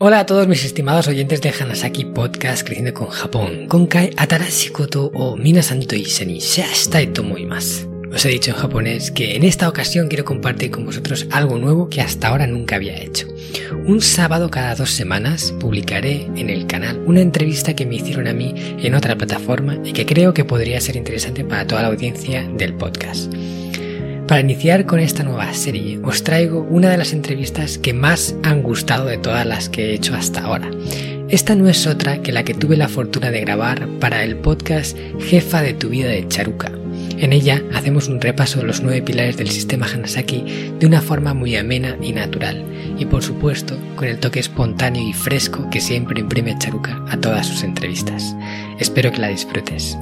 Hola a todos mis estimados oyentes de Hanasaki Podcast Creciendo con Japón. Konkai atarashi koto o minasan to ishani shiastai to omoimasu. Os he dicho en japonés que en esta ocasión quiero compartir con vosotros algo nuevo que hasta ahora nunca había hecho. Un sábado cada dos semanas publicaré en el canal una entrevista que me hicieron a mí en otra plataforma y que creo que podría ser interesante para toda la audiencia del podcast. Para iniciar con esta nueva serie, os traigo una de las entrevistas que más han gustado de todas las que he hecho hasta ahora. Esta no es otra que la que tuve la fortuna de grabar para el podcast Jefa de tu vida de Charuca. En ella hacemos un repaso de los nueve pilares del sistema Hanasaki de una forma muy amena y natural, y por supuesto con el toque espontáneo y fresco que siempre imprime Charuca a todas sus entrevistas. Espero que la disfrutes.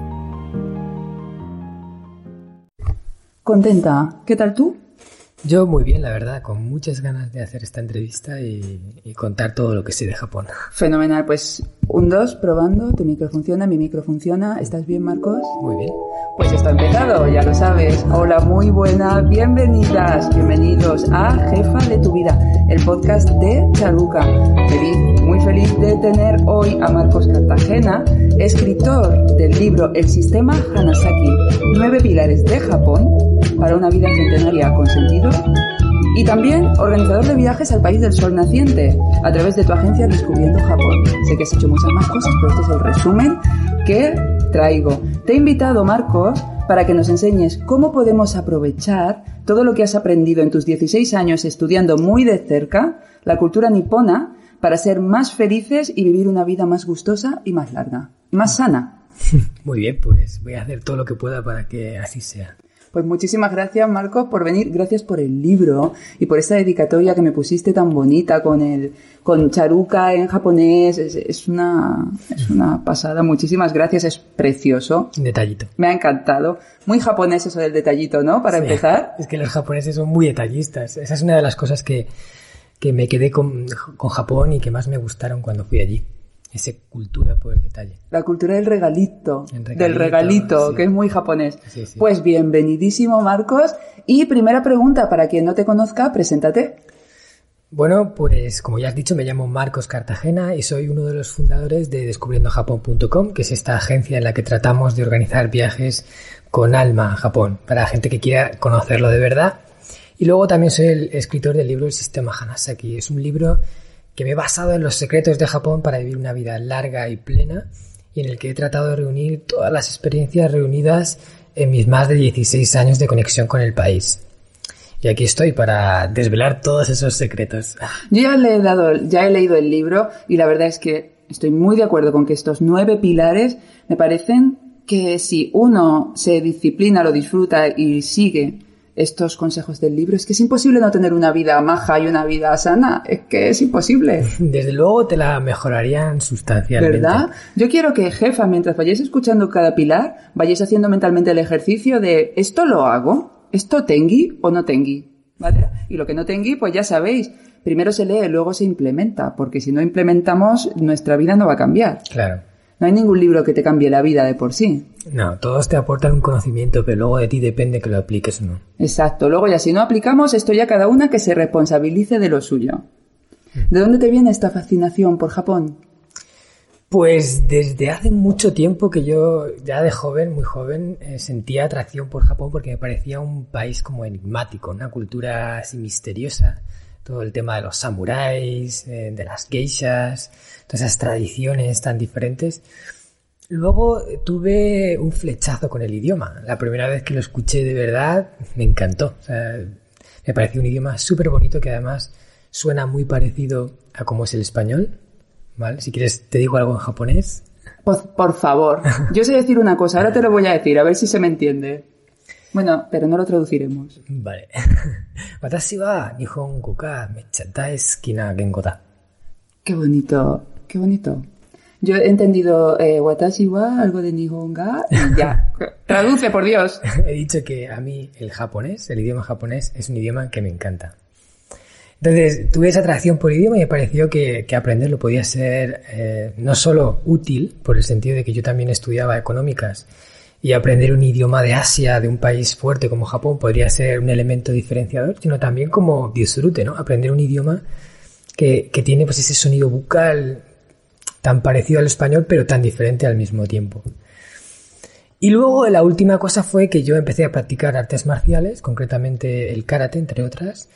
Contenta. ¿Qué tal tú? Yo muy bien, la verdad, con muchas ganas de hacer esta entrevista y, y, contar todo lo que sé de Japón. Fenomenal, pues un dos, probando, tu micro funciona, mi micro funciona. ¿Estás bien, Marcos? Muy bien. Pues está empezado, ya lo sabes. Hola, muy buenas, bienvenidas, bienvenidos a Jefa de tu vida, el podcast de Charuca. Feliz, muy feliz de tener hoy a Marcos Cartagena, escritor del libro El sistema Hanasaki, nueve pilares de Japón para una vida centenaria con sentido y también organizador de viajes al país del sol naciente a través de tu agencia Descubriendo Japón. Sé que has hecho muchas más cosas, pero este es el resumen que traigo. Te he invitado, Marcos, para que nos enseñes cómo podemos aprovechar todo lo que has aprendido en tus 16 años estudiando muy de cerca la cultura nipona para ser más felices y vivir una vida más gustosa y más larga, más sana. Muy bien, pues voy a hacer todo lo que pueda para que así sea. Pues muchísimas gracias, Marcos, por venir. Gracias por el libro y por esta dedicatoria que me pusiste tan bonita con el con charuca en japonés. Es, es una es una pasada. Muchísimas gracias. Es precioso. Detallito. Me ha encantado. Muy japonés eso del detallito, ¿no? Para Sí. empezar. Es que los japoneses son muy detallistas. Esa es una de las cosas que, que me quedé con, con Japón y que más me gustaron cuando fui allí. Esa cultura por el detalle. La cultura del regalito, regalito, del regalito, sí. que es muy japonés. Sí, sí. Pues bienvenidísimo, Marcos. Y primera pregunta, para quien no te conozca, preséntate. Bueno, pues como ya has dicho, me llamo Marcos Cartagena y soy uno de los fundadores de descubriendojapón.com, que es esta agencia en la que tratamos de organizar viajes con alma a Japón, para gente que quiera conocerlo de verdad. Y luego también soy el escritor del libro El Sistema Hanasaki. Es un libro que me he basado en los secretos de Japón para vivir una vida larga y plena y en el que he tratado de reunir todas las experiencias reunidas en mis más de 16 años de conexión con el país. Y aquí estoy para desvelar todos esos secretos. Yo ya le he dado, ya he leído el libro y la verdad es que estoy muy de acuerdo con que estos nueve pilares me parecen que si uno se disciplina, lo disfruta y sigue estos consejos del libro, es que es imposible no tener una vida maja y una vida sana. Es que es imposible. Desde luego te la mejorarían sustancialmente. ¿Verdad? Yo quiero que, jefa, mientras vayáis escuchando cada pilar, vayáis haciendo mentalmente el ejercicio de ¿esto lo hago? ¿Esto tengui o no tengui? ¿Vale? Y lo que no tengui, pues ya sabéis, primero se lee, luego se implementa, porque si no implementamos, nuestra vida no va a cambiar. Claro. No hay ningún libro que te cambie la vida de por sí. No, todos te aportan un conocimiento, pero luego de ti depende que lo apliques o no. Exacto. Luego ya si no aplicamos, esto ya cada una que se responsabilice de lo suyo. ¿De dónde te viene esta fascinación por Japón? Pues desde hace mucho tiempo que yo, ya de joven, muy joven, eh, sentía atracción por Japón porque me parecía un país como enigmático, una cultura así misteriosa. Todo el tema de los samuráis, eh, de las geishas, todas esas tradiciones tan diferentes. Luego eh, tuve un flechazo con el idioma. La primera vez que lo escuché de verdad me encantó. Me pareció un idioma súper bonito que además suena muy parecido a cómo es el español. ¿Vale? Si quieres te digo algo en japonés. Por, por favor. Yo sé decir una cosa, ahora te lo voy a decir, a ver si se me entiende. Bueno, pero no lo traduciremos. Vale. Watashi wa nihongo ga mecha daisuki na gengo da. Qué bonito, qué bonito. Yo he entendido eh, watashi wa, algo de nihonga, y ya. Traduce, por Dios. He dicho que a mí el japonés, el idioma japonés, es un idioma que me encanta. Entonces, tuve esa atracción por el idioma y me pareció que, que aprenderlo podía ser eh, no solo útil, por el sentido de que yo también estudiaba económicas, y aprender un idioma de Asia, de un país fuerte como Japón, podría ser un elemento diferenciador, sino también como disfrute, ¿no? Aprender un idioma que, que tiene pues ese sonido bucal tan parecido al español, pero tan diferente al mismo tiempo. Y luego la última cosa fue que yo empecé a practicar artes marciales, concretamente el karate, entre otras,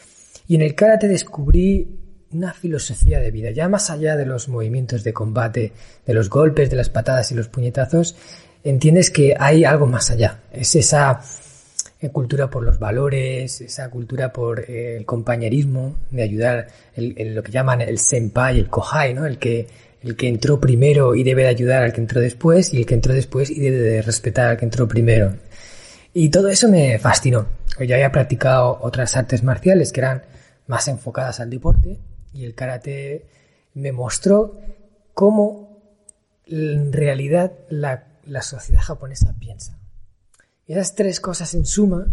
y en el karate descubrí una filosofía de vida, ya más allá de los movimientos de combate, de los golpes, de las patadas y los puñetazos, entiendes que hay algo más allá. Es esa eh, cultura por los valores, esa cultura por eh, el compañerismo, de ayudar, el, lo que llaman el senpai, el kohai, ¿no? El que, el que entró primero y debe de ayudar al que entró después y el que entró después y debe de respetar al que entró primero. Y todo eso me fascinó. Yo había practicado otras artes marciales que eran más enfocadas al deporte y el karate me mostró cómo en realidad la, la sociedad japonesa piensa. Esas tres cosas en suma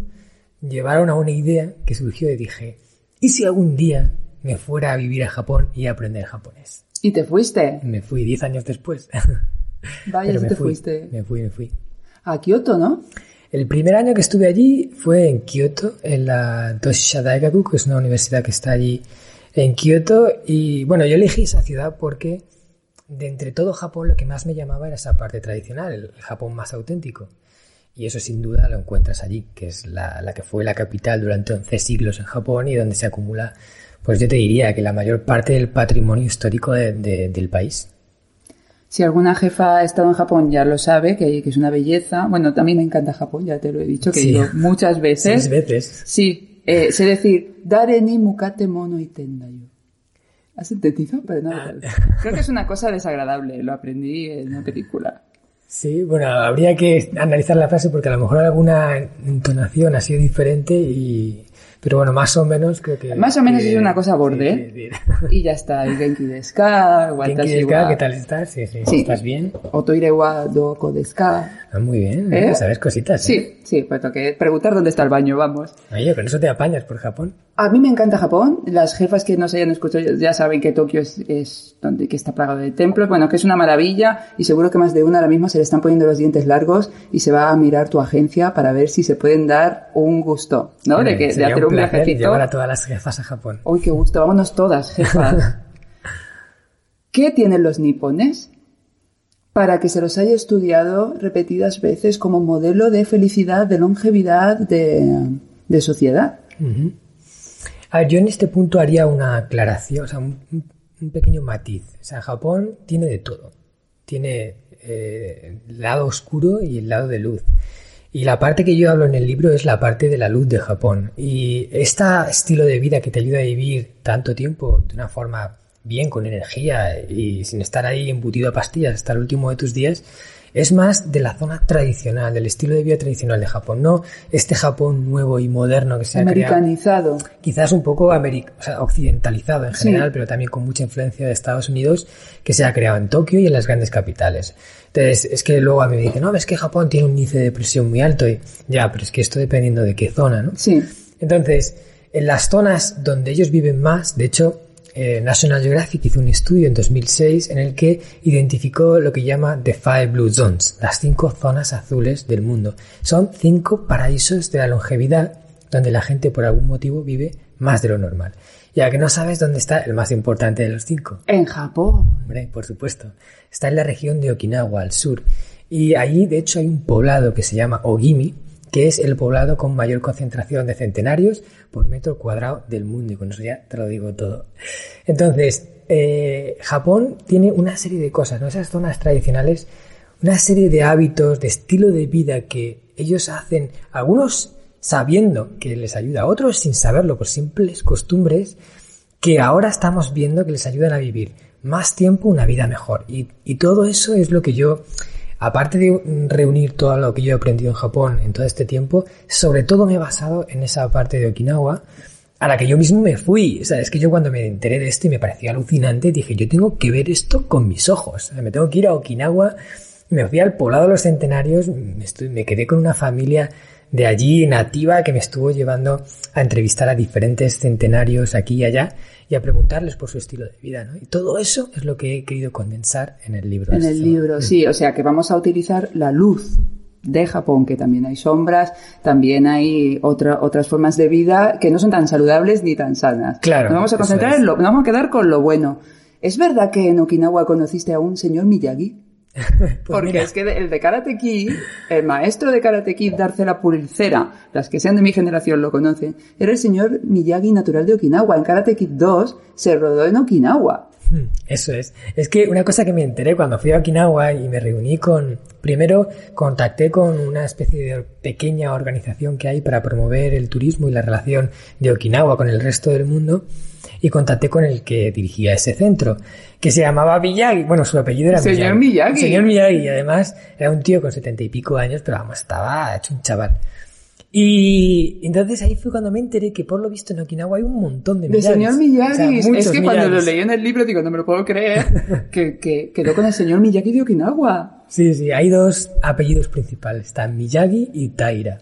llevaron a una idea que surgió y dije, ¿y si algún día me fuera a vivir a Japón y a aprender japonés? ¿Y te fuiste? Me fui diez años después. Vaya, Pero me te fui, fuiste. Me fui, me fui. A Kioto, ¿no? El primer año que estuve allí fue en Kioto, en la Toshisha que es una universidad que está allí en Kioto. Y bueno, yo elegí esa ciudad porque de entre todo Japón lo que más me llamaba era esa parte tradicional, el Japón más auténtico. Y eso sin duda lo encuentras allí, que es la, la que fue la capital durante 11 siglos en Japón y donde se acumula, pues yo te diría que la mayor parte del patrimonio histórico de- de- del país. Si alguna jefa ha estado en Japón ya lo sabe, que, que es una belleza. Bueno, también me encanta Japón, ya te lo he dicho, que Sí. he ido muchas veces. Seis veces. Sí, eh, sé decir, dare ni mukate mono y tendayo. ¿Has entendido? Pero no, Ah. creo que es una cosa desagradable, lo aprendí en una película. Sí, bueno, habría que analizar la frase porque a lo mejor alguna entonación ha sido diferente y... Pero bueno, más o menos creo que... Más o menos que- es una cosa borde, sí, ¿eh? sí, sí. Y ya está, y Genki desu ka, Genki watashi desu ka, wa- ¿Qué tal estás? Sí. ¿Estás bien? Otoire wa doko desu ka. Ah, muy bien, ¿Eh? sabes cositas. ¿eh? Sí, sí, pues que preguntar dónde está el baño, vamos. Oye, con eso te apañas por Japón. A mí me encanta Japón. Las jefas que nos hayan escuchado ya saben que Tokio es, es donde que está plagado de templos. Bueno, que es una maravilla y seguro que más de una ahora mismo se le están poniendo los dientes largos y se va a mirar tu agencia para ver si se pueden dar un gusto, ¿no? De, que, de hacer un, viajecito. llevar a todas las jefas a Japón. ¡Uy, qué gusto! Vámonos todas, jefas. ¿Qué tienen los nipones para que se los haya estudiado repetidas veces como modelo de felicidad, de longevidad, de, de sociedad? Ujú. A ver, yo en este punto haría una aclaración, o sea, un, pequeño matiz. O sea, Japón tiene de todo. Tiene eh, el lado oscuro y el lado de luz. Y la parte que yo hablo en el libro es la parte de la luz de Japón. Y este estilo de vida que te ayuda a vivir tanto tiempo de una forma bien, con energía y sin estar ahí embutido a pastillas hasta el último de tus días, es más de la zona tradicional, del estilo de vida tradicional de Japón, no este Japón nuevo y moderno que se ha creado Americanizado. quizás un poco americ- o sea, occidentalizado en Sí. general, pero también con mucha influencia de Estados Unidos, que se ha creado en Tokio y en las grandes capitales. Entonces, es que luego a mí me dicen, no, es que Japón tiene un índice de depresión muy alto. Y, ya, pero es que esto dependiendo de qué zona, ¿no? Sí. Entonces, en las zonas donde ellos viven más, de hecho, eh, National Geographic hizo un estudio en 2006 en el que identificó lo que llama The Five Blue Zones, las cinco zonas azules del mundo. Son cinco paraísos de la longevidad donde la gente por algún motivo vive más de lo normal. Ya que no sabes dónde está el más importante de los cinco. En Japón. Hombre, por supuesto. Está en la región de Okinawa, al sur. Y allí, de hecho, hay un poblado que se llama Ogimi, que es el poblado con mayor concentración de centenarios por metro cuadrado del mundo. Y con eso ya te lo digo todo. Entonces, eh, Japón tiene una serie de cosas, ¿no? Esas zonas tradicionales, una serie de hábitos, de estilo de vida que ellos hacen, algunos sabiendo que les ayuda, otros sin saberlo, por simples costumbres, que ahora estamos viendo que les ayudan a vivir más tiempo, una vida mejor. Y, y todo eso es lo que yo, aparte de reunir todo lo que yo he aprendido en Japón en todo este tiempo, sobre todo me he basado en esa parte de Okinawa a la que yo mismo me fui. O sea, es que yo cuando me enteré de esto y me pareció alucinante, dije, yo tengo que ver esto con mis ojos. Me tengo que ir a Okinawa. Me fui al poblado de los centenarios, me quedé con una familia de allí nativa que me estuvo llevando a entrevistar a diferentes centenarios aquí y allá y a preguntarles por su estilo de vida. ¿no? Y todo eso es lo que he querido condensar en el libro. En el Así, libro, sí. O sea que vamos a utilizar la luz de Japón, que también hay sombras, también hay otra, otras formas de vida que no son tan saludables ni tan sanas. Claro. Nos vamos a concentrar en lo, nos vamos a quedar con lo bueno. ¿Es verdad que en Okinawa conociste a un señor Miyagi? Pues Porque mira, es que el de Karate Kid, el maestro de Karate Kid, Darcela Pulcera, las que sean de mi generación lo conocen, era el señor Miyagi natural de Okinawa. En Karate Kid 2 se rodó en Okinawa. Hmm, Eso es. Es que una cosa que me enteré cuando fui a Okinawa y me reuní con... Primero contacté con una especie de pequeña organización que hay para promover el turismo y la relación de Okinawa con el resto del mundo y contacté con el que dirigía ese centro, que se llamaba Miyagi. Bueno, su apellido era Señor Miyagi. Miyagi. Señor Miyagi. Y además era un tío con setenta y pico años, pero vamos, estaba hecho un chaval. Y entonces ahí fue cuando me enteré que por lo visto en Okinawa hay un montón de De Miyagis. señor O Miyagi. sea, es que cuando lo leí en el libro digo, no me lo puedo creer, que, que quedó con el señor Miyagi de Okinawa. Sí, sí, hay dos apellidos principales, están Miyagi y Taira.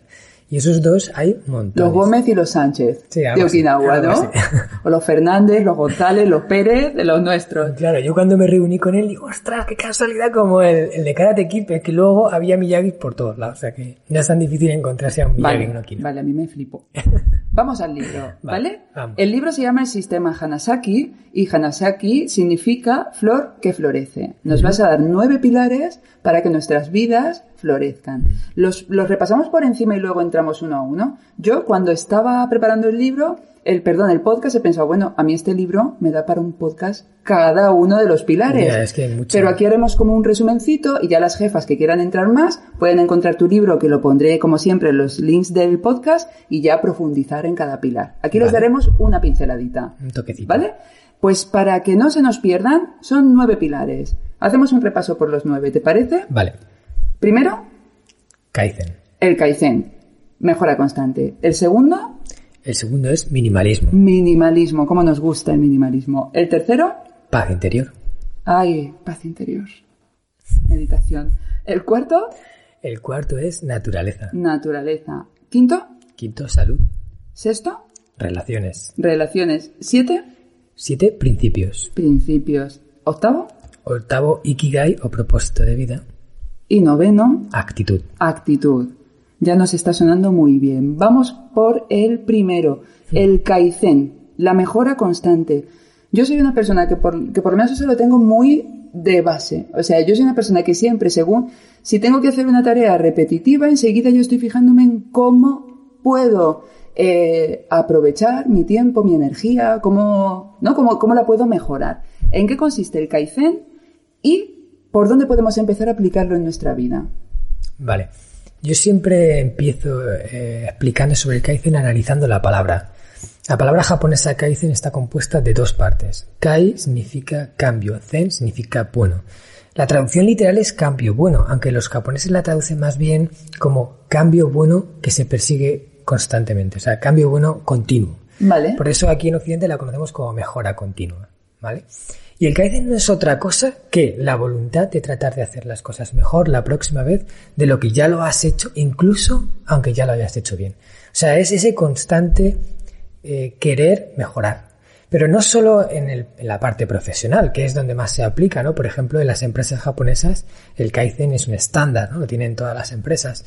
Y esos dos hay montones. Los Gómez y los Sánchez Sí, de así, Okinawa, algo ¿no? así. O los Fernández, los González, los Pérez, de los nuestros. Claro, yo cuando me reuní con él digo, ostras, qué casualidad como el, el de Karate Kid, es que luego había Miyagi por todos lados, o sea que no es tan difícil encontrarse a un Miyagi en Vale, Okinawa. vale, a mí me flipo. Vamos al libro, ¿vale? vamos. El libro se llama El sistema Hanasaki y Hanasaki significa flor que florece. Nos vas a dar nueve pilares para que nuestras vidas florezcan. Los, los repasamos por encima y luego entramos uno a uno. Yo cuando estaba preparando el libro, el perdón, el podcast, he pensado, bueno, a mí este libro me da para un podcast cada uno de los pilares. Ya, es que hay mucho. Pero aquí haremos como un resumencito y ya las jefas que quieran entrar más pueden encontrar tu libro, que lo pondré como siempre en los links del podcast y ya profundizar en cada pilar. Aquí les Vale. daremos una pinceladita. Un toquecito. ¿Vale? Pues para que no se nos pierdan, son nueve pilares. Hacemos un repaso por los nueve, ¿te parece? Vale, Primero, Kaizen. el Kaizen, mejora constante. El segundo, El segundo es minimalismo, minimalismo, cómo nos gusta el minimalismo. El tercero, paz interior. ay, paz interior. Meditación. El cuarto, El cuarto es naturaleza. naturaleza. Quinto, Quinto, salud. sexto, Relaciones. relaciones. Siete, Siete, principios. principios. Octavo Octavo, ikigai o propósito de vida. y noveno, Actitud. actitud. Ya nos está sonando muy bien. Vamos por el primero, el Kaizen, la mejora constante. Yo soy una persona que por, que por lo menos eso lo tengo muy de base. O sea, yo soy una persona que siempre, según, si tengo que hacer una tarea repetitiva, enseguida yo estoy fijándome en cómo puedo eh, aprovechar mi tiempo, mi energía, cómo, ¿no? cómo, cómo la puedo mejorar. ¿En qué consiste el Kaizen? Y por dónde podemos empezar a aplicarlo en nuestra vida. Vale. Yo siempre empiezo eh, explicando sobre el Kaizen analizando la palabra. La palabra japonesa Kaizen está compuesta de dos partes. Kai significa cambio, Zen significa bueno. La traducción literal es cambio bueno, aunque los japoneses la traducen más bien como cambio bueno que se persigue constantemente, o sea, cambio bueno continuo. Vale. Por eso aquí en Occidente la conocemos como mejora continua, ¿vale? Y el Kaizen no es otra cosa que la voluntad de tratar de hacer las cosas mejor la próxima vez de lo que ya lo has hecho, incluso aunque ya lo hayas hecho bien. O sea, es ese constante eh, querer mejorar. Pero no solo en, la parte profesional, que es donde más se aplica, ¿no? Por ejemplo, en las empresas japonesas el Kaizen es un estándar, ¿no? Lo tienen todas las empresas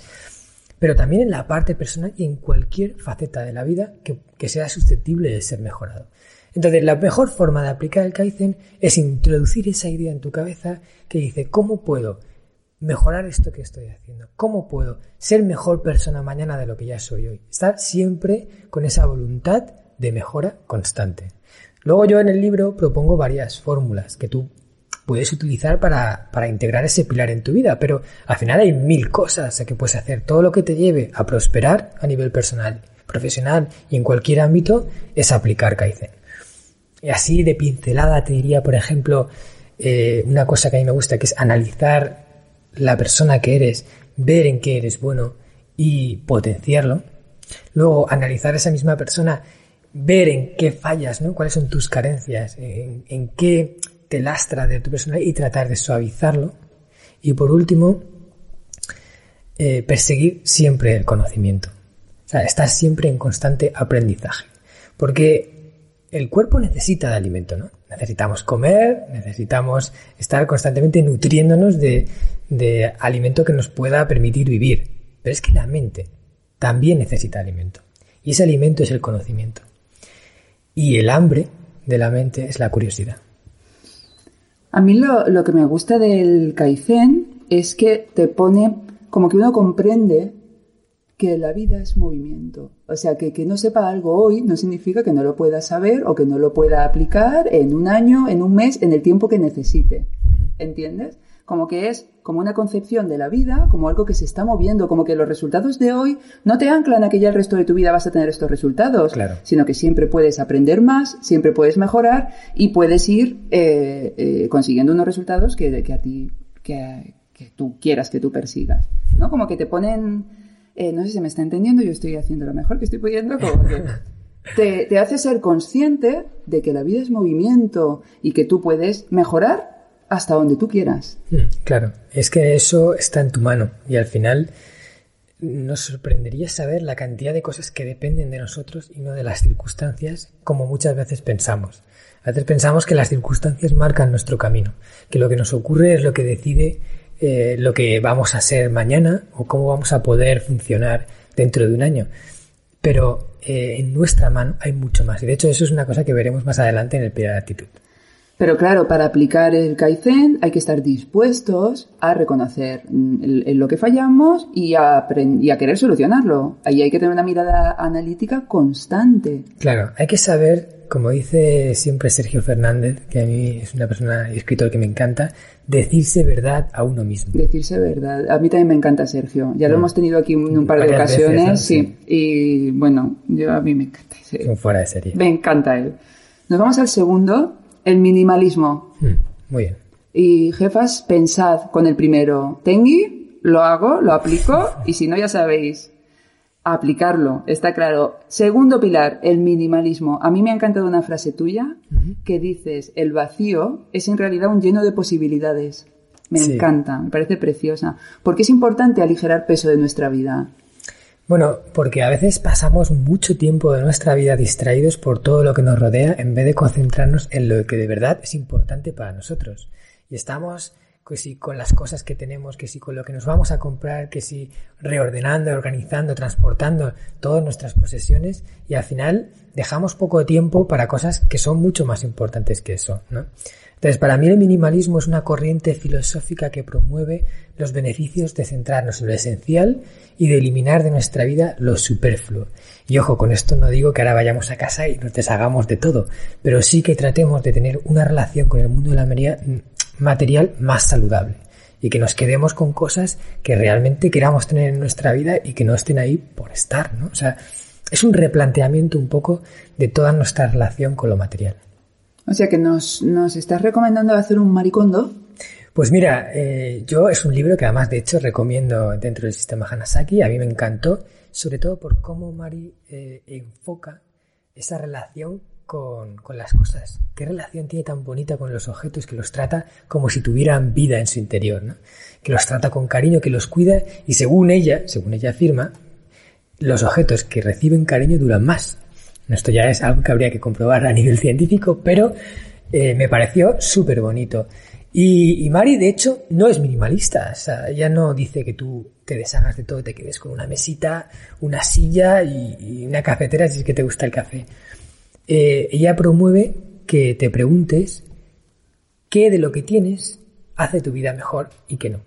pero también en la parte personal y en cualquier faceta de la vida que, que sea susceptible de ser mejorado. Entonces, la mejor forma de aplicar el Kaizen es introducir esa idea en tu cabeza que dice, ¿cómo puedo mejorar esto que estoy haciendo? ¿Cómo puedo ser mejor persona mañana de lo que ya soy hoy? Estar siempre con esa voluntad de mejora constante. Luego yo en el libro propongo varias fórmulas que tú puedes utilizar para, para integrar ese pilar en tu vida, pero al final hay mil cosas que puedes hacer. Todo lo que te lleve a prosperar a nivel personal, profesional y en cualquier ámbito es aplicar Kaizen. Así de pincelada te diría, por ejemplo, eh, una cosa que a mí me gusta, que es analizar la persona que eres, ver en qué eres bueno y potenciarlo. Luego, analizar esa misma persona, ver en qué fallas, ¿no? Cuáles son tus carencias, en, qué te lastra de tu personalidad y tratar de suavizarlo. Y por último, eh, perseguir siempre el conocimiento. O sea, estar siempre en constante aprendizaje. Porque el cuerpo necesita de alimento, ¿no? Necesitamos comer, necesitamos estar constantemente nutriéndonos de, de alimento que nos pueda permitir vivir. Pero es que la mente también necesita alimento. Y ese alimento es el conocimiento. Y el hambre de la mente es la curiosidad. A mí lo, lo que me gusta del Kaizen es que te pone como que uno comprende que la vida es movimiento. O sea, que que no sepa algo hoy no significa que no lo pueda saber o que no lo pueda aplicar en un año, en un mes, en el tiempo que necesite. ¿Entiendes? Como que es como una concepción de la vida, como algo que se está moviendo, como que los resultados de hoy no te anclan a que ya el resto de tu vida vas a tener estos resultados, Claro. sino que siempre puedes aprender más, siempre puedes mejorar y puedes ir eh, eh, consiguiendo unos resultados que, que a ti, que, que tú quieras que tú persigas. ¿No? Como que te ponen, eh, no sé si me está entendiendo, yo estoy haciendo lo mejor que estoy pudiendo, como te, te hace ser consciente de que la vida es movimiento y que tú puedes mejorar hasta donde tú quieras. Mm, Claro, es que eso está en tu mano y al final nos sorprendería saber la cantidad de cosas que dependen de nosotros y no de las circunstancias como muchas veces pensamos. A veces pensamos que las circunstancias marcan nuestro camino, que lo que nos ocurre es lo que decide eh, lo que vamos a ser mañana o cómo vamos a poder funcionar dentro de un año. Pero eh, en nuestra mano hay mucho más y de hecho eso es una cosa que veremos más adelante en el Pilar de Actitud. Pero claro, para aplicar el Kaizen hay que estar dispuestos a reconocer mm, lo que fallamos y a, apren- y a querer solucionarlo. Ahí hay que tener una mirada analítica constante. Claro, hay que saber, como dice siempre Sergio Fernández, que a mí es una persona escritor que me encanta, decirse verdad a uno mismo. Decirse verdad. A mí también me encanta Sergio. Ya lo hemos tenido aquí en un par de veces, ocasiones. sí. Y bueno, yo a mí me encanta. un fuera de serie. Me encanta él. Nos vamos al segundo, el minimalismo. Mm, Muy bien. Y jefas, pensad con el primero. Tengui, lo hago, lo aplico y si no ya sabéis, aplicarlo, está claro. Segundo pilar, el minimalismo. A mí me ha encantado una frase tuya que dices, el vacío es en realidad un lleno de posibilidades. Me Sí. encanta, me parece preciosa. Porque es importante aligerar peso de nuestra vida. Bueno, porque a veces pasamos mucho tiempo de nuestra vida distraídos por todo lo que nos rodea en vez de concentrarnos en lo que de verdad es importante para nosotros. Y estamos que si con las cosas que tenemos, que si con lo que nos vamos a comprar, que si reordenando, organizando, transportando todas nuestras posesiones y al final dejamos poco tiempo para cosas que son mucho más importantes que eso, ¿no? Entonces, para mí el minimalismo es una corriente filosófica que promueve los beneficios de centrarnos en lo esencial y de eliminar de nuestra vida lo superfluo. Y ojo, con esto no digo que ahora vayamos a casa y nos deshagamos de todo, pero sí que tratemos de tener una relación con el mundo de la material más saludable y que nos quedemos con cosas que realmente queramos tener en nuestra vida y que no estén ahí por estar, ¿no? O sea, es un replanteamiento un poco de toda nuestra relación con lo material. O sea que nos, nos estás recomendando hacer un maricondo. Pues mira, eh, yo es un libro que además de hecho recomiendo dentro del sistema Hanasaki, a mí me encantó, sobre todo por cómo Mari eh, enfoca esa relación con, con las cosas. ¿Qué relación tiene tan bonita con los objetos que los trata como si tuvieran vida en su interior? ¿no? Que los trata con cariño, que los cuida y según ella, según ella afirma, los objetos que reciben cariño duran más. Esto ya es algo que habría que comprobar a nivel científico, pero eh, me pareció súper bonito. Y, Mari, de hecho, no es minimalista. O sea, ella no dice que tú te deshagas de todo, te quedes con una mesita, una silla y, y una cafetera si es que te gusta el café. Eh, ella promueve que te preguntes qué de lo que tienes hace tu vida mejor y qué no.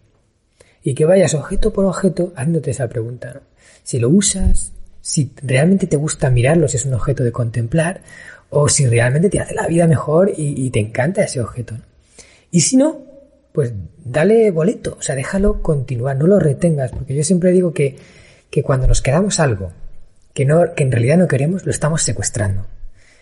Y que vayas objeto por objeto haciéndote esa pregunta. ¿no? Si lo usas, si realmente te gusta mirarlo, si es un objeto de contemplar, o si realmente te hace la vida mejor y, te encanta ese objeto. Y si no, pues dale boleto, o sea, déjalo continuar, no lo retengas, porque yo siempre digo que, que cuando nos quedamos algo que, no, que en realidad no queremos, lo estamos secuestrando.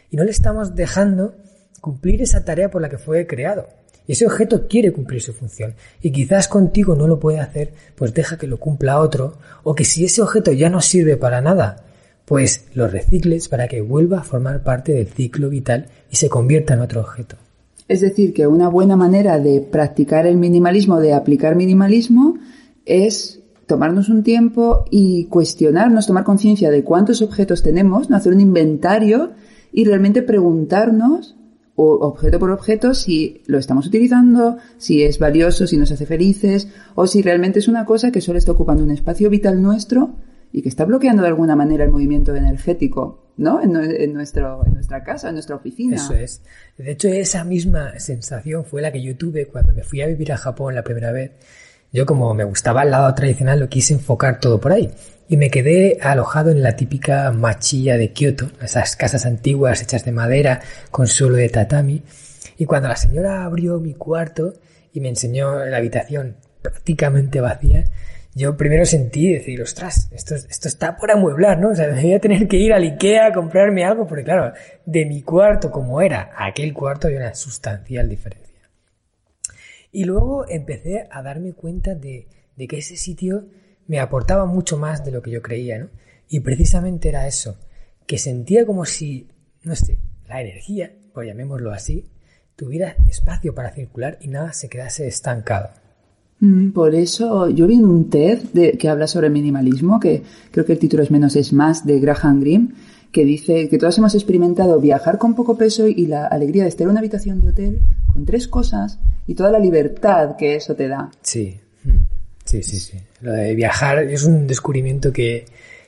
Y no le estamos dejando cumplir esa tarea por la que fue creado. Ese objeto quiere cumplir su función. Y quizás contigo no lo puede hacer, pues deja que lo cumpla otro. O que si ese objeto ya no sirve para nada, pues lo recicles para que vuelva a formar parte del ciclo vital y se convierta en otro objeto. Es decir, que una buena manera de practicar el minimalismo, de aplicar minimalismo, es tomarnos un tiempo y cuestionarnos, tomar conciencia de cuántos objetos tenemos, ¿no? hacer un inventario y realmente preguntarnos objeto por objeto si lo estamos utilizando, si es valioso, si nos hace felices o si realmente es una cosa que solo está ocupando un espacio vital nuestro y que está bloqueando de alguna manera el movimiento energético, ¿no? En, nuestro, en nuestra casa, en nuestra oficina. Eso es. De hecho, esa misma sensación fue la que yo tuve cuando me fui a vivir a Japón la primera vez. Yo como me gustaba el lado tradicional, lo quise enfocar todo por ahí y me quedé alojado en la típica machilla de Kioto, esas casas antiguas hechas de madera con suelo de tatami. Y cuando la señora abrió mi cuarto y me enseñó la habitación prácticamente vacía, yo primero sentí decir, ostras, esto, esto está por amueblar, ¿no? O sea, debería tener que ir al Ikea a comprarme algo, porque claro, de mi cuarto como era aquel cuarto había una sustancial diferencia. Y luego empecé a darme cuenta de, de que ese sitio me aportaba mucho más de lo que yo creía, ¿no? Y precisamente era eso, que sentía como si, no sé, la energía, por llamémoslo así, tuviera espacio para circular y nada se quedase estancado. Mm, por eso yo vi un TED de, que habla sobre minimalismo, que creo que el título es Menos es más, de Graham Greene, que dice que todos hemos experimentado viajar con poco peso y la alegría de estar en una habitación de hotel con tres cosas y toda la libertad que eso te da. Sí. Mm. Sí, sí, sí. Lo de viajar es un descubrimiento que,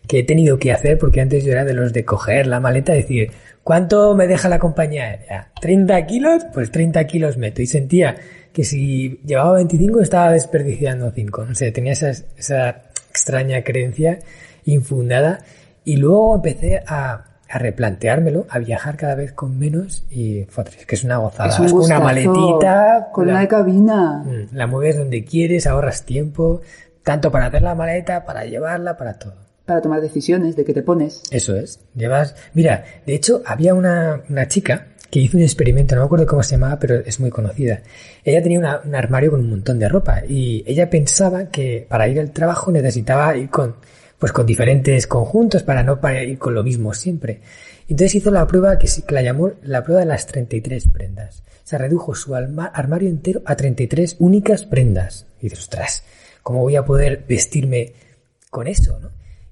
he tenido que hacer porque antes yo era de los de coger la maleta y decir, ¿cuánto me deja la compañía aérea? ¿30 kilos? Pues 30 kilos meto. Y sentía que si llevaba 25 estaba desperdiciando 5. No sé, tenía esa, esa extraña creencia infundada. Y luego empecé a, a replanteármelo, a viajar cada vez con menos y es que es una gozada. Es una maletita. Con la, cabina. Mm, la mueves donde quieres, ahorras tiempo, tanto para hacer la maleta, para llevarla, para todo. Para tomar decisiones de qué te pones. Eso es. Llevas. Mira, de hecho, había una, una chica que hizo un experimento, no me acuerdo cómo se llamaba, pero es muy conocida. Ella tenía un armario con un montón de ropa y ella pensaba que para ir al trabajo necesitaba ir con pues con diferentes conjuntos para no ir con lo mismo siempre. Entonces hizo la prueba que, la llamó la prueba de las 33 prendas. Se redujo su armario entero a 33 únicas prendas. Y dices, ostras, ¿cómo voy a poder vestirme con eso? ¿no?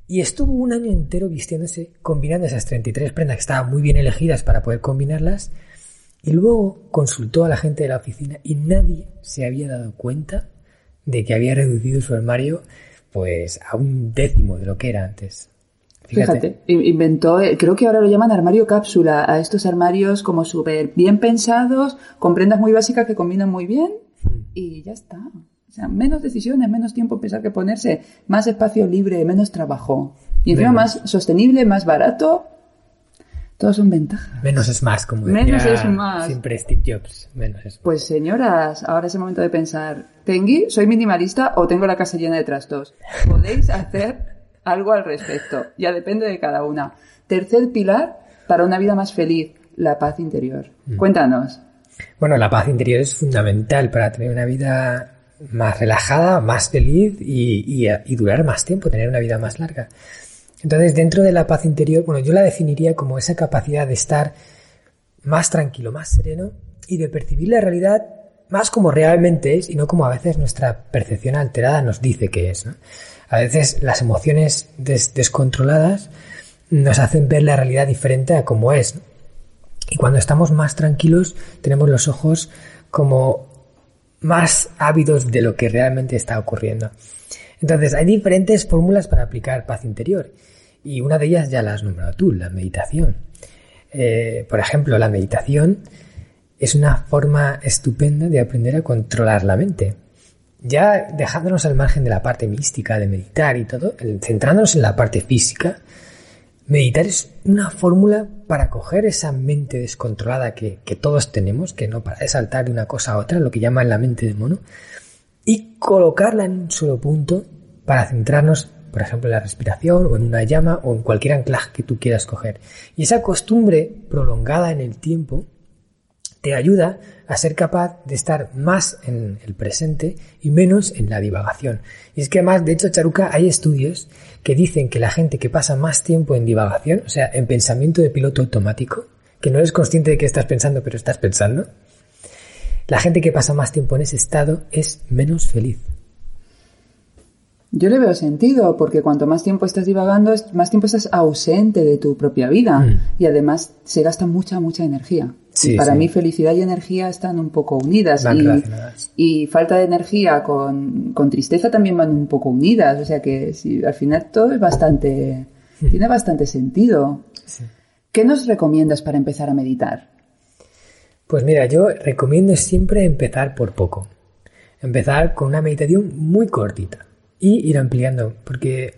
Y estuvo un año entero vistiéndose, combinando esas 33 prendas que estaban muy bien elegidas para poder combinarlas. Y luego consultó a la gente de la oficina y nadie se había dado cuenta de que había reducido su armario pues a un décimo de lo que era antes. Fíjate. inventó, eh, creo que ahora lo llaman armario cápsula, a estos armarios como súper bien pensados, con prendas muy básicas que combinan muy bien y ya está. O sea, menos decisiones, menos tiempo en pensar que ponerse, más espacio libre, menos trabajo. Y encima más sostenible, más barato todos son ventajas. Menos es más, como decía Menos es más. siempre Steve Jobs. Menos es más. Pues señoras, ahora es el momento de pensar, ¿Tengui, soy minimalista o tengo la casa llena de trastos? Podéis hacer algo al respecto. Ya depende de cada una. Tercer pilar para una vida más feliz, la paz interior. Mm. Cuéntanos. Bueno, la paz interior es fundamental para tener una vida más relajada, más feliz y, y durar más tiempo, tener una vida más larga. Entonces, dentro de la paz interior, bueno, yo la definiría como esa capacidad de estar más tranquilo, más sereno y de percibir la realidad más como realmente es y no como a veces nuestra percepción alterada nos dice que es. A veces las emociones descontroladas nos hacen ver la realidad diferente a como es. Y cuando estamos más tranquilos tenemos los ojos como más ávidos de lo que realmente está ocurriendo. Entonces, hay diferentes fórmulas para aplicar paz interior. Y una de ellas ya la has nombrado tú, la meditación. Eh, por ejemplo, la meditación es una forma estupenda de aprender a controlar la mente. Ya dejándonos al margen de la parte mística de meditar y todo, centrándonos en la parte física, meditar es una fórmula para coger esa mente descontrolada que, que todos tenemos, que no para de saltar de una cosa a otra, lo que llaman la mente de mono, y colocarla en un solo punto para centrarnos, por ejemplo, en la respiración o en una llama o en cualquier anclaje que tú quieras coger. Y esa costumbre prolongada en el tiempo te ayuda a ser capaz de estar más en el presente y menos en la divagación. Y es que además, de hecho, Charuca, hay estudios que dicen que la gente que pasa más tiempo en divagación, o sea, en pensamiento de piloto automático, que no eres consciente de que estás pensando, pero estás pensando, la gente que pasa más tiempo en ese estado es menos feliz. Yo le veo sentido, porque cuanto más tiempo estás divagando, más tiempo estás ausente de tu propia vida. Mm. Y además se gasta mucha, mucha energía. y para mí felicidad y energía están un poco unidas. y, y, falta de energía con, con, tristeza también van un poco unidas. O sea que si, al final todo es bastante, hmm. tiene bastante sentido. ¿Qué nos recomiendas para empezar a meditar? Pues mira, yo recomiendo siempre empezar por poco. Empezar con una meditación muy cortita y ir ampliando. Porque,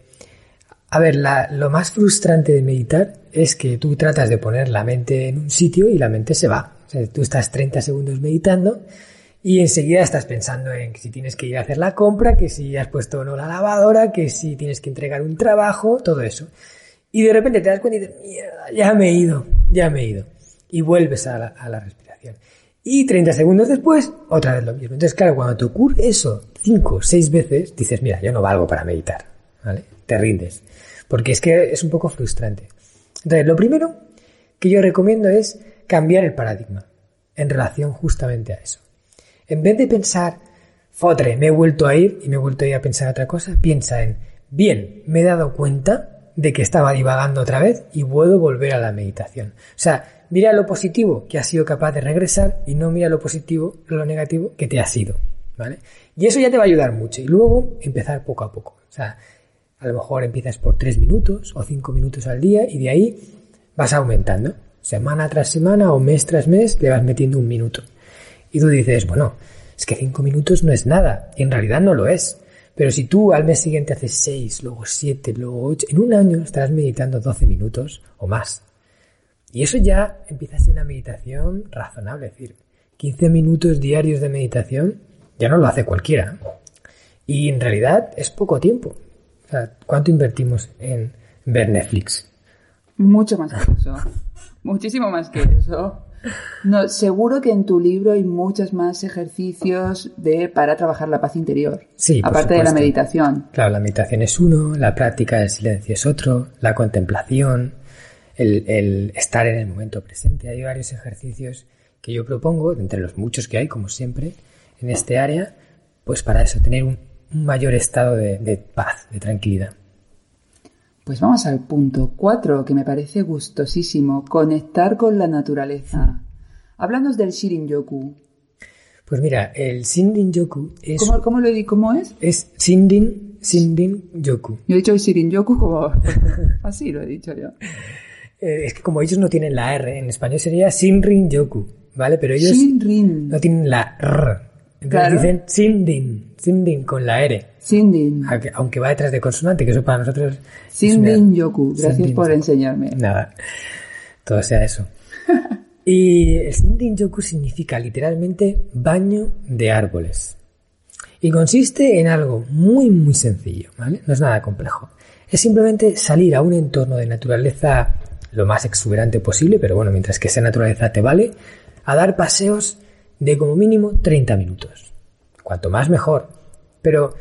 a ver, lo más frustrante de meditar es que tú tratas de poner la mente en un sitio y la mente se va. O sea, tú estás 30 segundos meditando y enseguida estás pensando en si tienes que ir a hacer la compra, que si has puesto o no la lavadora, que si tienes que entregar un trabajo, todo eso. Y de repente te das cuenta y dices, mierda, ya me he ido, ya me he ido. Y vuelves a la respiración. Y 30 segundos después, otra vez lo mismo. Entonces, claro, cuando te ocurre eso cinco o seis veces, dices, mira, yo no valgo para meditar. ¿Vale? Te rindes. Porque es que es un poco frustrante. Entonces, lo primero que yo recomiendo es cambiar el paradigma en relación justamente a eso. En vez de pensar, fotre, me he vuelto a ir y me he vuelto a ir a pensar otra cosa, piensa en, bien, me he dado cuenta de que estaba divagando otra vez y puedo volver a la meditación. O sea, mira lo positivo que has sido capaz de regresar y no mira lo positivo, lo negativo que te ha sido. ¿Vale? Y eso ya te va a ayudar mucho. Y luego empezar poco a poco. O sea, a lo mejor empiezas por 3 minutos o 5 minutos al día y de ahí vas aumentando. Semana tras semana o mes tras mes le vas metiendo un minuto. Y tú dices, bueno, es que 5 minutos no es nada. Y en realidad no lo es. Pero si tú al mes siguiente haces 6, luego 7, luego 8, en un año estarás meditando 12 minutos o más. Y eso ya empieza a ser una meditación razonable. Es decir, 15 minutos diarios de meditación ya no lo hace cualquiera. Y en realidad es poco tiempo. O sea, ¿cuánto invertimos en ver Netflix? Mucho más que eso. Muchísimo más que eso. No, seguro que en tu libro hay muchos más ejercicios de para trabajar la paz interior. Sí, aparte de la meditación. Claro, la meditación es uno, la práctica del silencio es otro, la contemplación, el, el estar en el momento presente. Hay varios ejercicios que yo propongo, entre los muchos que hay, como siempre, en este área, pues para eso, tener un, mayor estado de, paz, de tranquilidad. Pues vamos al punto 4, que me parece gustosísimo, conectar con la naturaleza. Háblanos del Shirin-yoku. Pues mira, el Shindin-yoku es... ¿Cómo, cómo, lo, ¿Cómo es? Es Shindin, Shindin-yoku. Yo he dicho el Shirin-yoku como... Así lo he dicho yo. Eh, es que como ellos no tienen la R, en español sería Shinrin-yoku, ¿vale? Pero ellos Shinrin. no tienen la R. Entonces dicen Sindin, Sindin con la R. Sindin. Aunque va detrás de consonante, que eso para nosotros. Sindin Yoku, gracias por enseñarme. Nada, todo sea eso. y el Sindin Yoku significa literalmente baño de árboles. Y consiste en algo muy, muy sencillo, ¿vale? No es nada complejo. Es simplemente salir a un entorno de naturaleza lo más exuberante posible, pero bueno, mientras que esa naturaleza te vale, a dar paseos de como mínimo 30 minutos. Cuanto más mejor. Pero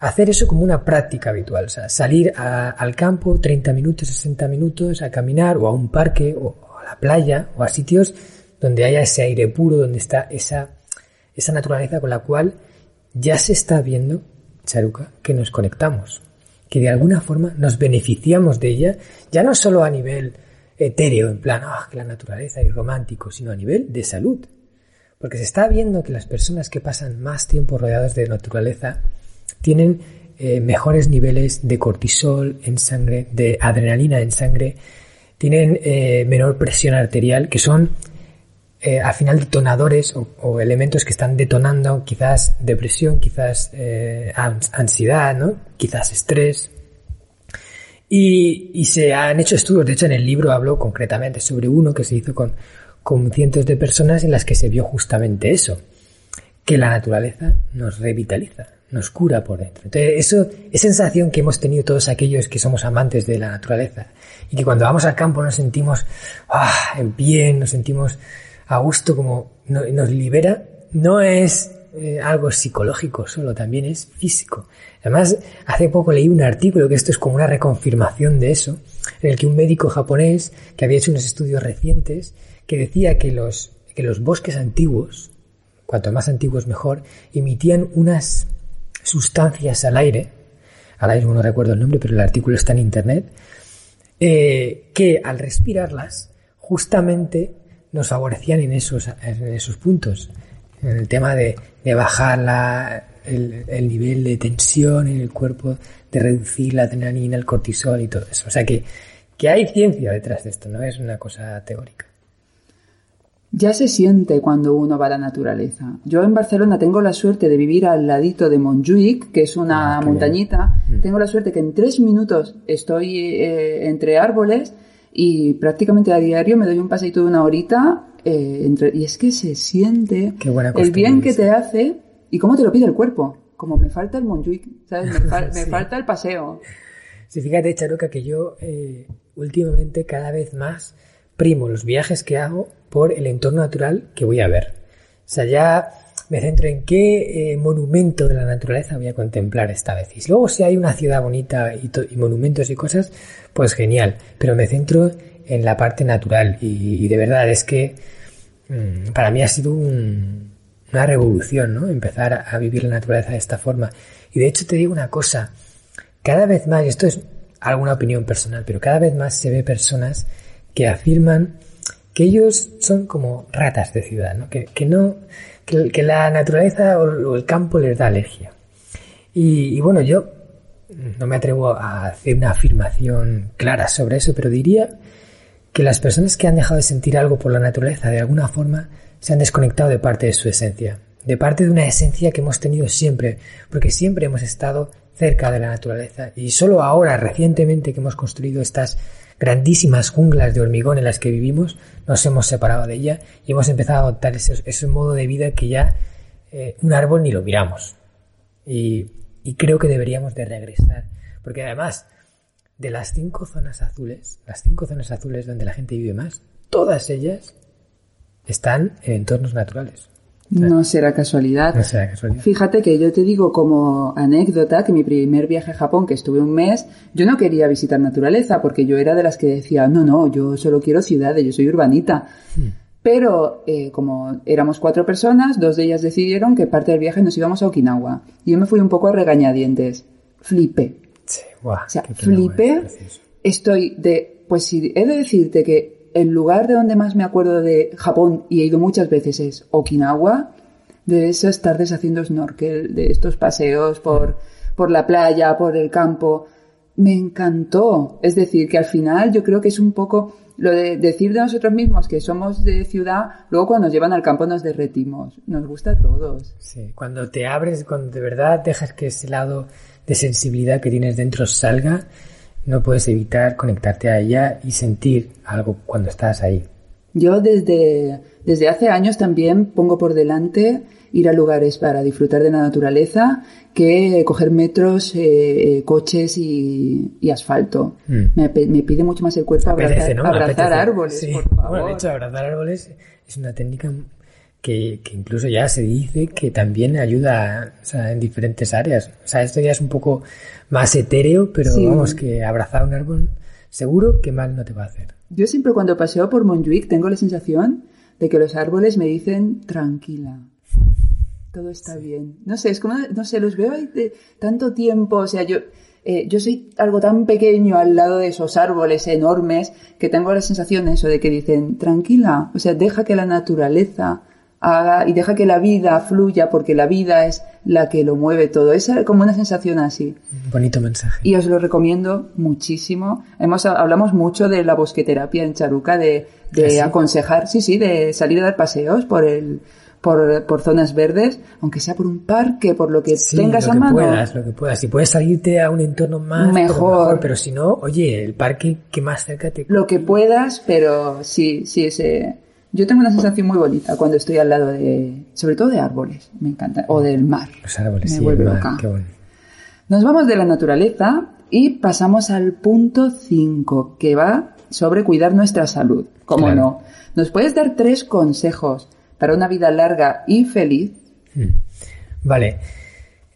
hacer eso como una práctica habitual, o sea, salir al campo 30 minutos, 60 minutos a caminar o a un parque o, a la playa o a sitios donde haya ese aire puro, donde está esa, esa naturaleza con la cual ya se está viendo, Charuca, que nos conectamos, que de alguna forma nos beneficiamos de ella, ya no solo a nivel etéreo, en plan, ah, que la naturaleza y romántico, sino a nivel de salud. Porque se está viendo que las personas que pasan más tiempo rodeadas de naturaleza tienen eh, mejores niveles de cortisol en sangre, de adrenalina en sangre, tienen eh, menor presión arterial, que son eh, al final detonadores o, elementos que están detonando quizás depresión, quizás ansiedad, ¿no? quizás estrés. Y, se han hecho estudios, de hecho en el libro hablo concretamente sobre uno que se hizo con con cientos de personas en las que se vio justamente eso, que la naturaleza nos revitaliza, nos cura por dentro. Entonces, eso es sensación que hemos tenido todos aquellos que somos amantes de la naturaleza y que cuando vamos al campo nos sentimos ah, en bien, nos sentimos a gusto, como nos libera, no es eh, algo psicológico solo, también es físico. Además, hace poco leí un artículo que esto es como una reconfirmación de eso, en el que un médico japonés que había hecho unos estudios recientes que decía que los, que los bosques antiguos, cuanto más antiguos mejor, emitían unas sustancias al aire ahora mismo no recuerdo el nombre, pero el artículo está en internet, eh, que al respirarlas justamente nos favorecían en esos, en esos puntos, en el tema de, de bajar la, el, el, nivel de tensión en el cuerpo, de reducir la adrenalina, el cortisol y todo eso. O sea que, que hay ciencia detrás de esto, no es una cosa teórica. Ya se siente cuando uno va a la naturaleza. Yo en Barcelona tengo la suerte de vivir al ladito de Montjuic, que es una ah, montañita. Bien. Tengo la suerte que en tres minutos estoy eh, entre árboles y prácticamente a diario me doy un paseito de una horita eh, entre, y es que se siente el bien que te hace y cómo te lo pide el cuerpo. Como me falta el Montjuic, ¿sabes? Me, fa sí. me falta el paseo. Sí, fíjate, Charuca, que yo eh, últimamente cada vez más primo los viajes que hago por el entorno natural que voy a ver. O sea, ya me centro en qué eh, monumento de la naturaleza voy a contemplar esta vez. Y luego si hay una ciudad bonita y, y monumentos y cosas, pues genial. Pero me centro en la parte natural y, y de verdad es que para mí ha sido un, una revolución, ¿no? Empezar a, vivir la naturaleza de esta forma. Y de hecho te digo una cosa, cada vez más, esto es alguna opinión personal, pero cada vez más se ve personas que afirman que ellos son como ratas de ciudad, ¿no? Que, que no, que, la naturaleza o el campo les da alergia. Y, bueno, yo no me atrevo a hacer una afirmación clara sobre eso, pero diría que las personas que han dejado de sentir algo por la naturaleza de alguna forma se han desconectado de parte de su esencia, de parte de una esencia que hemos tenido siempre, porque siempre hemos estado cerca de la naturaleza y solo ahora, recientemente que hemos construido estas grandísimas junglas de hormigón en las que vivimos, nos hemos separado de ella y hemos empezado a adoptar ese, modo de vida que ya eh, un árbol ni lo miramos. Y, y, creo que deberíamos de regresar, porque además de las cinco zonas azules, las cinco zonas azules donde la gente vive más, todas ellas están en entornos naturales. No será casualidad. No será casualidad. Fíjate que yo te digo como anécdota que mi primer viaje a Japón, que estuve un mes, yo no quería visitar naturaleza porque yo era de las que decía, no, no, yo solo quiero ciudades, yo soy urbanita. Hmm. Pero eh, como éramos cuatro personas, dos de ellas decidieron que parte del viaje nos íbamos a Okinawa. Y yo me fui un poco a regañadientes. Flipé. Sí, wow, o sea, flipé. Estoy de, pues si he de decirte que el lugar de donde más me acuerdo de Japón, y he ido muchas veces, es Okinawa, de esas tardes haciendo snorkel, de estos paseos por, por la playa, por el campo. Me encantó. Es decir, que al final yo creo que es un poco lo de decir de nosotros mismos que somos de ciudad, luego cuando nos llevan al campo nos derretimos. Nos gusta a todos. Sí, cuando te abres, cuando de verdad dejas que ese lado de sensibilidad que tienes dentro salga, no puedes evitar conectarte a ella y sentir algo cuando estás ahí. Yo desde, desde hace años también pongo por delante ir a lugares para disfrutar de la naturaleza que coger metros, eh, coches y, y asfalto. Mm. Me, me, pide mucho más el cuerpo apetece, abrazar, ¿no? abrazar árboles, sí. por favor. Bueno, de hecho, abrazar árboles es una técnica que, que, incluso ya se dice que también ayuda o sea, en diferentes áreas. O sea, esto ya es un poco más etéreo, pero sí. vamos, que abrazar un árbol seguro que mal no te va a hacer. Yo siempre cuando paseo por Montjuic tengo la sensación de que los árboles me dicen tranquila. Todo está sí. bien. No sé, es como, no sé, los veo de tanto tiempo, o sea, yo, eh, yo soy algo tan pequeño al lado de esos árboles enormes que tengo la sensación eso de que dicen tranquila, o sea, deja que la naturaleza haga y deja que la vida fluya porque la vida es la que lo mueve todo. Es como una sensación así. Bonito mensaje. Y os lo recomiendo muchísimo. Hemos, hablamos mucho de la bosqueterapia en Charuca, de, de ¿Sí? aconsejar, sí, sí, de salir a dar paseos por el, por, por, zonas verdes, aunque sea por un parque, por lo que sí, tengas lo a que mano. Puedas, lo que puedas. Si puedes salirte a un entorno más mejor. mejor. pero si no, oye, el parque que más cerca te. Lo que puedas, pero sí, sí, ese, yo tengo una sensación muy bonita cuando estoy al lado de, sobre todo de árboles, me encanta, o del mar. Los árboles, me sí, vuelve el mar, loca. qué bueno. Nos vamos de la naturaleza y pasamos al punto 5, que va sobre cuidar nuestra salud. ¿Cómo claro. no? ¿Nos puedes dar tres consejos para una vida larga y feliz? Hmm. Vale.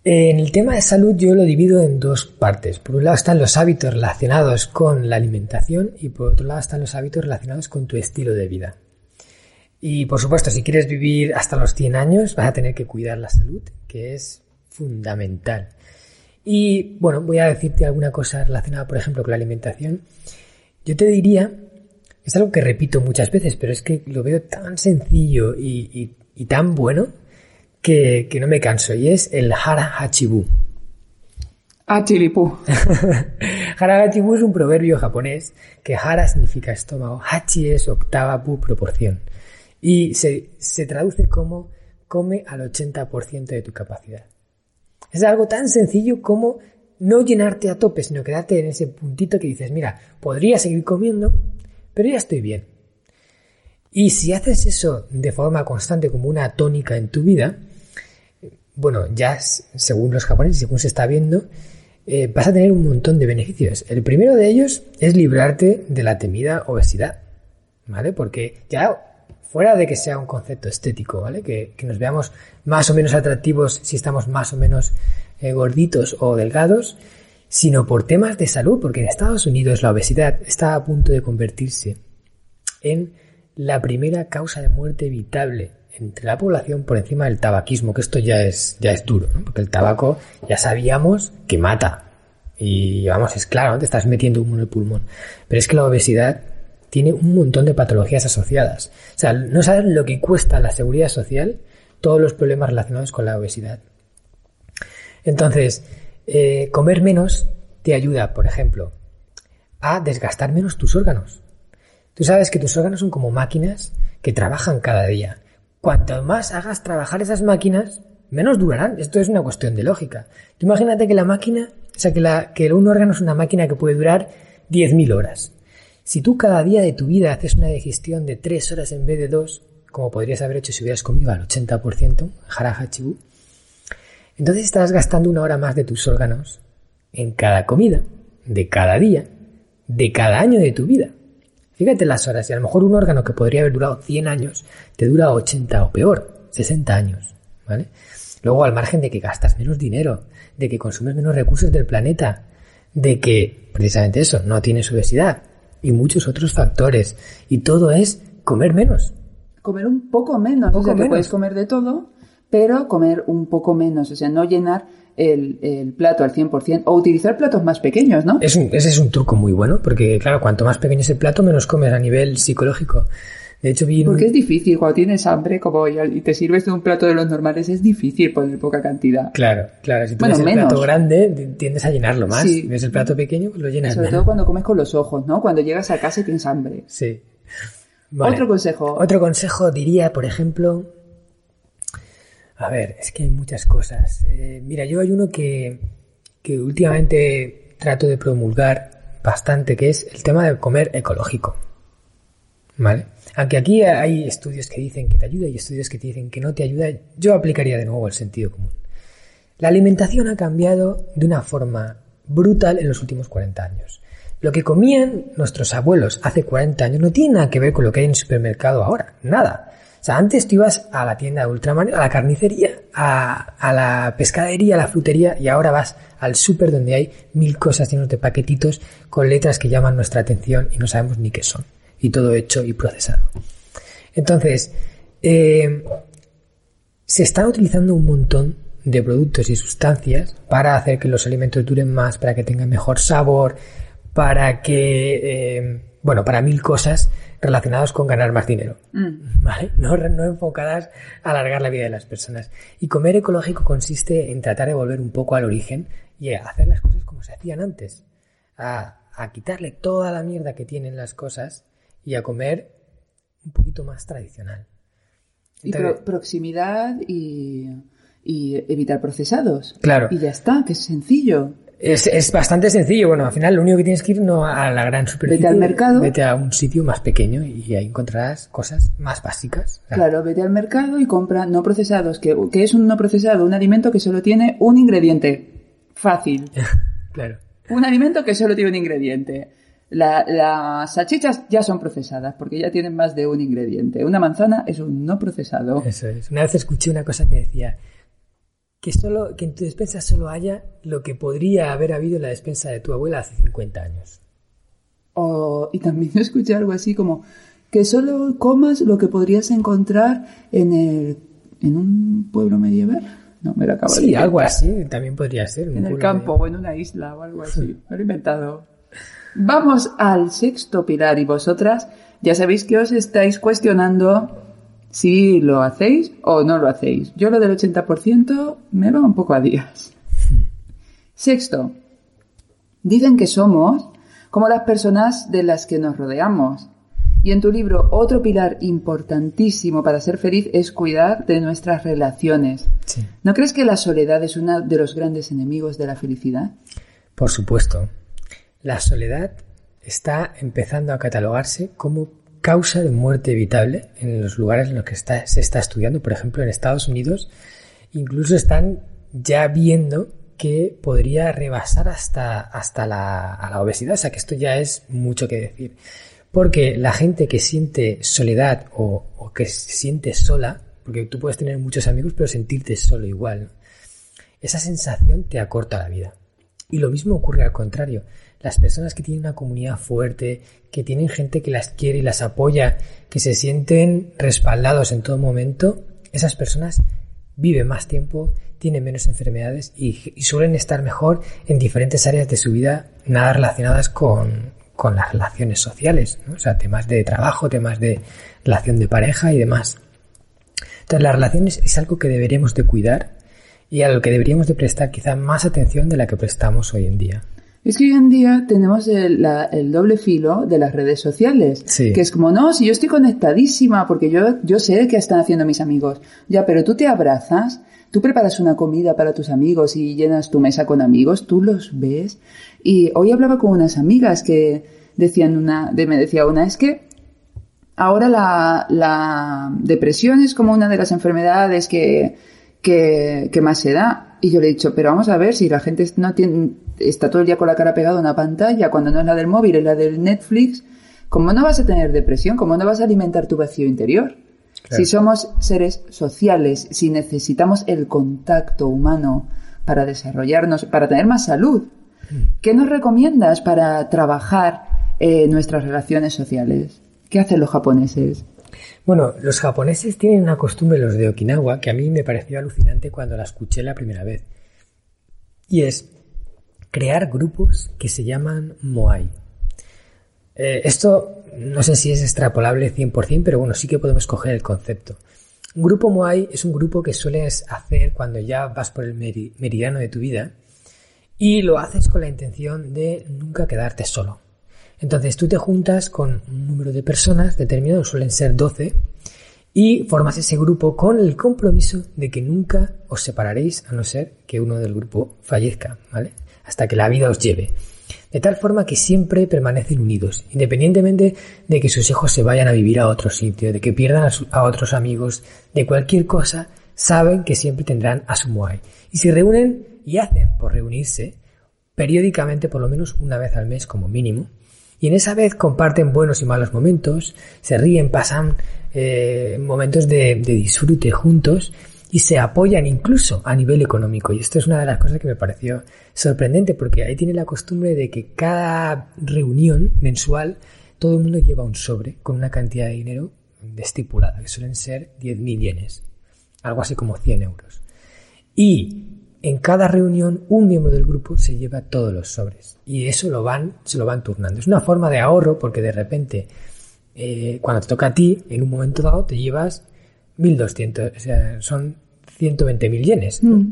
En el tema de salud yo lo divido en dos partes. Por un lado están los hábitos relacionados con la alimentación y por otro lado están los hábitos relacionados con tu estilo de vida. Y por supuesto, si quieres vivir hasta los 100 años, vas a tener que cuidar la salud, que es fundamental. Y bueno, voy a decirte alguna cosa relacionada, por ejemplo, con la alimentación. Yo te diría, es algo que repito muchas veces, pero es que lo veo tan sencillo y, tan bueno que, no me canso, y es el Hara Hachibu. Hachilipu. hara Hachibu es un proverbio japonés que Hara significa estómago, Hachi es octava pu proporción. Y se, se traduce como come al 80% de tu capacidad. Es algo tan sencillo como no llenarte a tope, sino quedarte en ese puntito que dices, mira, podría seguir comiendo, pero ya estoy bien. Y si haces eso de forma constante como una tónica en tu vida, bueno, ya según los japoneses, según se está viendo, eh, vas a tener un montón de beneficios. El primero de ellos es librarte de la temida obesidad, ¿vale? Porque ya fuera de que sea un concepto estético, ¿vale? Que, nos veamos más o menos atractivos si estamos más o menos eh, gorditos o delgados, sino por temas de salud, porque en Estados Unidos la obesidad está a punto de convertirse en la primera causa de muerte evitable entre la población por encima del tabaquismo, que esto ya es, ya es duro, ¿no? porque el tabaco ya sabíamos que mata. Y vamos, es claro, te estás metiendo humo en el pulmón. Pero es que la obesidad tiene un montón de patologías asociadas. O sea, no sabes lo que cuesta la seguridad social todos los problemas relacionados con la obesidad. Entonces, eh, comer menos te ayuda, por ejemplo, a desgastar menos tus órganos. Tú sabes que tus órganos son como máquinas que trabajan cada día. Cuanto más hagas trabajar esas máquinas, menos durarán. Esto es una cuestión de lógica. Tú imagínate que la máquina, o sea, que, la, que un órgano es una máquina que puede durar 10.000 horas. Si tú cada día de tu vida haces una digestión de 3 horas en vez de 2, como podrías haber hecho si hubieras comido al 80%, jaraja entonces estás gastando una hora más de tus órganos en cada comida, de cada día, de cada año de tu vida. Fíjate las horas, y a lo mejor un órgano que podría haber durado 100 años, te dura 80 o peor, 60 años, ¿vale? Luego, al margen de que gastas menos dinero, de que consumes menos recursos del planeta, de que, precisamente eso, no tienes obesidad, y muchos otros factores. Y todo es comer menos. Comer un poco menos. o sea, que puedes comer de todo, pero comer un poco menos. O sea, no llenar el, plato al 100% o utilizar platos más pequeños, ¿no? Es ese es un truco muy bueno, porque claro, cuanto más pequeño es el plato, menos comes a nivel psicológico. De hecho, vi Porque es difícil, cuando tienes hambre como y te sirves de un plato de los normales, es difícil poner poca cantidad. Claro, claro. Si tienes el plato grande, tiendes a llenarlo más. Si ves el plato pequeño, pues lo llenas Sobre todo cuando comes con los ojos, ¿no? Cuando llegas a casa y tienes hambre. Sí. Otro consejo. Otro consejo diría, por ejemplo... A ver, es que hay muchas cosas. Eh, mira, yo hay uno que, que últimamente trato de promulgar bastante, que es el tema de comer ecológico. ¿Vale? Aunque aquí hay estudios que dicen que te ayuda y estudios que te dicen que no te ayuda, yo aplicaría de nuevo el sentido común. La alimentación ha cambiado de una forma brutal en los últimos 40 años. Lo que comían nuestros abuelos hace 40 años no tiene nada que ver con lo que hay en el supermercado ahora, nada. O sea, antes tú ibas a la tienda de Ultraman, a la carnicería, a, la pescadería, a la frutería y ahora vas al súper donde hay mil cosas llenas de paquetitos con letras que llaman nuestra atención y no sabemos ni qué son y todo hecho y procesado. Entonces, eh, se están utilizando un montón de productos y sustancias para hacer que los alimentos duren más, para que tengan mejor sabor, para que, eh, bueno, para mil cosas relacionadas con ganar más dinero, mm. ¿vale? No, no, enfocadas a alargar la vida de las personas. Y comer ecológico consiste en tratar de volver un poco al origen y a hacer las cosas como se hacían antes, a, a quitarle toda la mierda que tienen las cosas y a comer un poquito más tradicional. y proximidad y, evitar procesados. Claro. Y ya está, que es sencillo. Es, bastante sencillo. Bueno, al final lo único que tienes que ir no a la gran superficie. Vete al mercado. Vete a un sitio más pequeño y ahí encontrarás cosas más básicas. Claro, vete al mercado y compra no procesados. que es un no procesado? Un alimento que solo tiene un ingrediente. Fácil. claro. Un alimento que solo tiene un ingrediente las salchichas ya son procesadas porque ya tienen más de un ingrediente. Una manzana es un no procesado. Eso es. Una vez escuché una cosa que decía que solo que en tu despensa solo haya lo que podría haber habido en la despensa de tu abuela hace 50 años. y también escuché algo así como que solo comas lo que podrías encontrar en el en un pueblo medieval. No, me lo acabo de Sí, algo así también podría ser. En el campo o en una isla o algo así. Me lo he inventado. Vamos al sexto pilar y vosotras ya sabéis que os estáis cuestionando si lo hacéis o no lo hacéis. Yo lo del 80% me va un poco a días. Sexto, dicen que somos como las personas de las que nos rodeamos. Y en tu libro, otro pilar importantísimo para ser feliz es cuidar de nuestras relaciones. Sí. ¿No crees que la soledad es uno de los grandes enemigos de la felicidad? Por supuesto. La soledad está empezando a catalogarse como causa de muerte evitable en los lugares en los que se está estudiando. Por ejemplo, en Estados Unidos incluso están ya viendo que podría rebasar hasta, hasta la, obesidad. O sea que esto ya es mucho que decir. Porque la gente que siente soledad o, que se siente sola, porque tú puedes tener muchos amigos pero sentirte solo igual, esa sensación te acorta la vida. Y lo mismo ocurre al contrario. Las personas que tienen una comunidad fuerte, que tienen gente que las quiere y las apoya, que se sienten respaldados en todo momento, esas personas viven más tiempo, tienen menos enfermedades y, suelen estar mejor en diferentes áreas de su vida, nada relacionadas con, las relaciones sociales, o sea, temas de trabajo, temas de relación de pareja y demás. Entonces, las relaciones es algo que deberíamos de cuidar y a lo que deberíamos de prestar quizá más atención de la que prestamos hoy en día. Es que hoy en día tenemos el, la- el doble filo de las redes sociales. Sí. Que es como, no, si yo estoy conectadísima, porque yo, yo sé qué están haciendo mis amigos. Ya, pero tú te abrazas, tú preparas una comida para tus amigos y llenas tu mesa con amigos, tú los ves. Y hoy hablaba con unas amigas que decían una, de, me decía una, es que ahora la, la depresión es como una de las enfermedades que, que, que más se da. Y yo le he dicho, pero vamos a ver, si la gente no tiene, está todo el día con la cara pegada a una pantalla, cuando no es la del móvil, es la del Netflix, ¿cómo no vas a tener depresión? ¿Cómo no vas a alimentar tu vacío interior? Claro. Si somos seres sociales, si necesitamos el contacto humano para desarrollarnos, para tener más salud, ¿qué nos recomiendas para trabajar eh, nuestras relaciones sociales? ¿Qué hacen los japoneses? Bueno, los japoneses tienen una costumbre, los de Okinawa, que a mí me pareció alucinante cuando la escuché la primera vez. Y es crear grupos que se llaman Moai. Eh, esto no sé si es extrapolable 100%, pero bueno, sí que podemos coger el concepto. Un grupo Moai es un grupo que sueles hacer cuando ya vas por el meri- meridiano de tu vida y lo haces con la intención de nunca quedarte solo. Entonces tú te juntas con un número de personas determinado, suelen ser 12, y formas ese grupo con el compromiso de que nunca os separaréis a no ser que uno del grupo fallezca, ¿vale? Hasta que la vida os lleve. De tal forma que siempre permanecen unidos, independientemente de que sus hijos se vayan a vivir a otro sitio, de que pierdan a, otros amigos, de cualquier cosa, saben que siempre tendrán a su Moai. Y se reúnen y hacen por reunirse periódicamente, por lo menos una vez al mes como mínimo, y en esa vez comparten buenos y malos momentos, se ríen, pasan eh, momentos de, de disfrute juntos y se apoyan incluso a nivel económico. Y esto es una de las cosas que me pareció sorprendente porque ahí tiene la costumbre de que cada reunión mensual todo el mundo lleva un sobre con una cantidad de dinero estipulada, que suelen ser 10.000 yenes, algo así como 100 euros. Y en cada reunión un miembro del grupo se lleva todos los sobres y eso lo van, se lo van turnando. Es una forma de ahorro porque de repente eh, cuando te toca a ti, en un momento dado te llevas 1200, o sea, son 120.000 yenes. ¿no?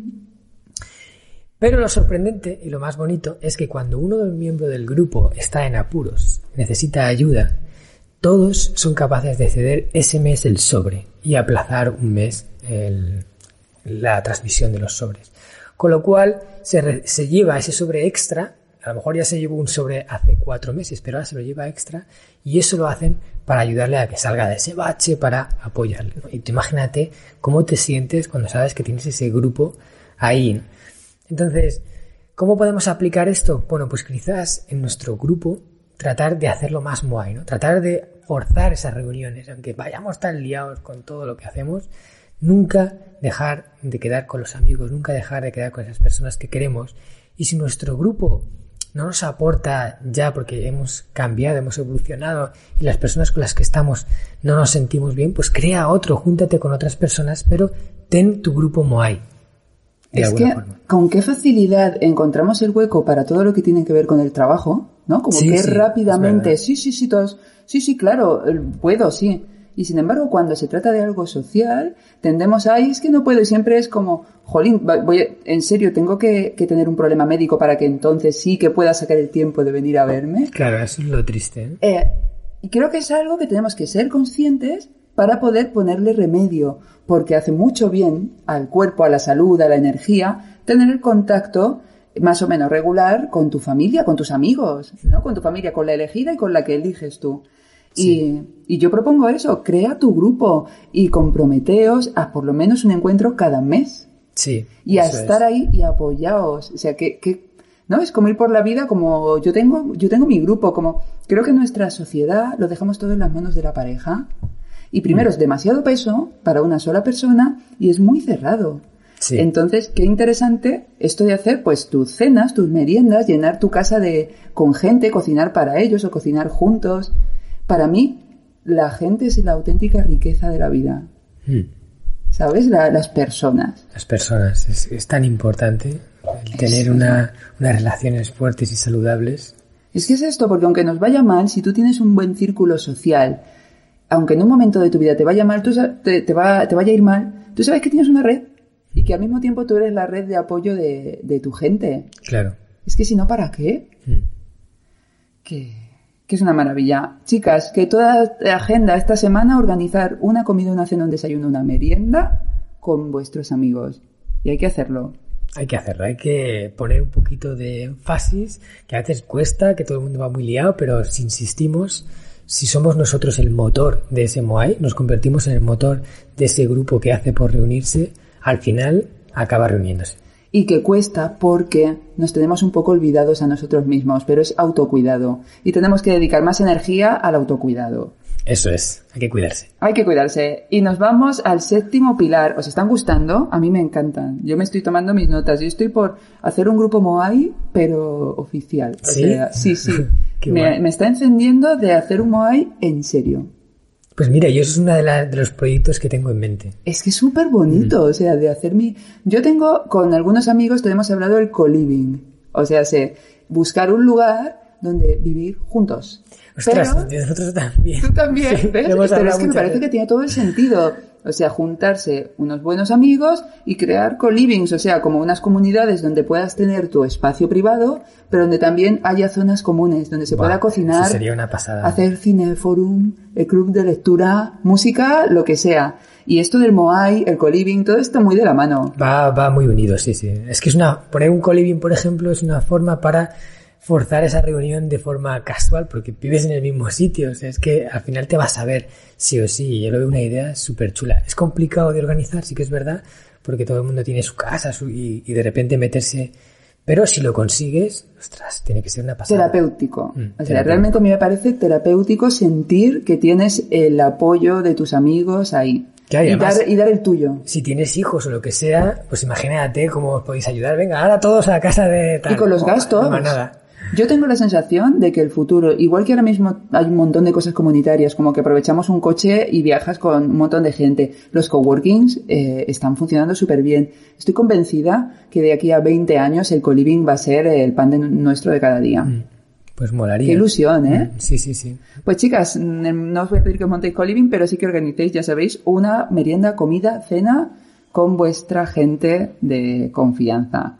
Pero lo sorprendente y lo más bonito es que cuando uno del miembro del grupo está en apuros, necesita ayuda, todos son capaces de ceder ese mes el sobre y aplazar un mes el- la transmisión de los sobres. Con lo cual se, se lleva ese sobre extra, a lo mejor ya se llevó un sobre hace cuatro meses, pero ahora se lo lleva extra y eso lo hacen para ayudarle a que salga de ese bache, para apoyarle. Y tú imagínate cómo te sientes cuando sabes que tienes ese grupo ahí. Entonces, ¿cómo podemos aplicar esto? Bueno, pues quizás en nuestro grupo tratar de hacerlo más guay, ¿no? Tratar de forzar esas reuniones, aunque vayamos tan liados con todo lo que hacemos, nunca dejar de quedar con los amigos, nunca dejar de quedar con esas personas que queremos. Y si nuestro grupo no nos aporta ya porque hemos cambiado, hemos evolucionado y las personas con las que estamos no nos sentimos bien, pues crea otro, júntate con otras personas, pero ten tu grupo Moai. de es que forma. con qué facilidad encontramos el hueco para todo lo que tiene que ver con el trabajo, ¿no? Como Sí, que sí, rápidamente, sí, sí, sí, todos, sí, sí, claro, eh, puedo, sí. Y sin embargo, cuando se trata de algo social, tendemos a, "Ay, es que no puedo, y siempre es como, jolín, voy, a- en serio, tengo que, que tener un problema médico para que entonces sí que pueda sacar el tiempo de venir a verme. Claro, eso es lo triste. ¿eh? Eh, y creo que es algo que tenemos que ser conscientes para poder ponerle remedio, porque hace mucho bien al cuerpo, a la salud, a la energía, tener el contacto más o menos regular con tu familia, con tus amigos, ¿no? Con tu familia, con la elegida y con la que eliges tú. Y, y yo propongo eso, crea tu grupo y comprometeos a por lo menos un encuentro cada mes Sí. y a es. estar ahí y apoyaos. O sea, que, que, ¿no? Es como ir por la vida como yo tengo, yo tengo mi grupo, como creo que nuestra sociedad lo dejamos todo en las manos de la pareja. Y primero es demasiado peso para una sola persona y es muy cerrado. Sí. Entonces, qué interesante esto de hacer pues tus cenas, tus meriendas, llenar tu casa de con gente, cocinar para ellos o cocinar juntos. Para mí, la gente es la auténtica riqueza de la vida. Mm. ¿Sabes? La- las personas. Las personas. Es, es tan importante el tener una, unas relaciones fuertes y saludables. Es que es esto, porque aunque nos vaya mal, si tú tienes un buen círculo social, aunque en un momento de tu vida te vaya mal, tú te, te va, te vaya a ir mal, tú sabes que tienes una red y que al mismo tiempo tú eres la red de apoyo de, de tu gente. Claro. Es que si no, ¿para qué? Mm. Que, que es una maravilla. Chicas, que toda agenda esta semana organizar una comida, una cena, un desayuno, una merienda con vuestros amigos. Y hay que hacerlo. Hay que hacerlo, hay que poner un poquito de énfasis, que a veces cuesta, que todo el mundo va muy liado, pero si insistimos, si somos nosotros el motor de ese Moai, nos convertimos en el motor de ese grupo que hace por reunirse, al final acaba reuniéndose. Y que cuesta porque nos tenemos un poco olvidados a nosotros mismos, pero es autocuidado y tenemos que dedicar más energía al autocuidado. Eso es, hay que cuidarse. Hay que cuidarse. Y nos vamos al séptimo pilar. ¿Os están gustando? A mí me encantan. Yo me estoy tomando mis notas. Yo estoy por hacer un grupo Moai, pero oficial. O ¿Sí? sea, sí, sí. Me está encendiendo de hacer un Moai en serio. Pues mira, yo eso es uno de, la- de los proyectos que tengo en mente. Es que es súper bonito, o sea, de hacer mi... Yo tengo, con algunos amigos, tenemos hablado del co-living. O sea, sé, buscar un lugar donde vivir juntos. Ostras, Pero nosotros también. tú también, Sí, ¿ves? Pero es que me parece que tiene todo el sentido. O sea, juntarse unos buenos amigos y crear co-livings, o sea, como unas comunidades donde puedas tener tu espacio privado, pero donde también haya zonas comunes, donde se pueda cocinar, sería una pasada. hacer cineforum, el club de lectura, música, lo que sea. Y esto del Moai, el co-living, todo esto muy de la mano. Va, va muy unido, sí, sí. Es que es una, poner un co-living, por ejemplo, es una forma para forzar esa reunión de forma casual, porque vives en el mismo sitio. O sea, es que al final te vas a ver sí o sí. Yo lo veo una idea súper chula. Es complicado de organizar, sí que es verdad, porque todo el mundo tiene su casa su- y, y de repente meterse. Pero si lo consigues, ostras, tiene que ser una pasada. Terapéutico. Mm, o sea, terapéutico. realmente a mí me parece terapéutico sentir que tienes el apoyo de tus amigos ahí. Y y, además- dar, y dar el tuyo. Si tienes hijos o lo que sea, pues imagínate cómo os podéis ayudar. Venga, ahora todos a la casa de tal. Y con los gastos. no más nada. Yo tengo la sensación de que el futuro, igual que ahora mismo hay un montón de cosas comunitarias, como que aprovechamos un coche y viajas con un montón de gente, los coworkings eh, están funcionando súper bien. Estoy convencida que de aquí a 20 años el co-living va a ser el pan de nuestro de cada día. Pues molaría. Qué ilusión, ¿eh? Mm, Sí, sí, sí. Pues chicas, mm, no os voy a pedir que montéis co-living, pero sí que organicéis, ya sabéis, una merienda, comida, cena con vuestra gente de confianza.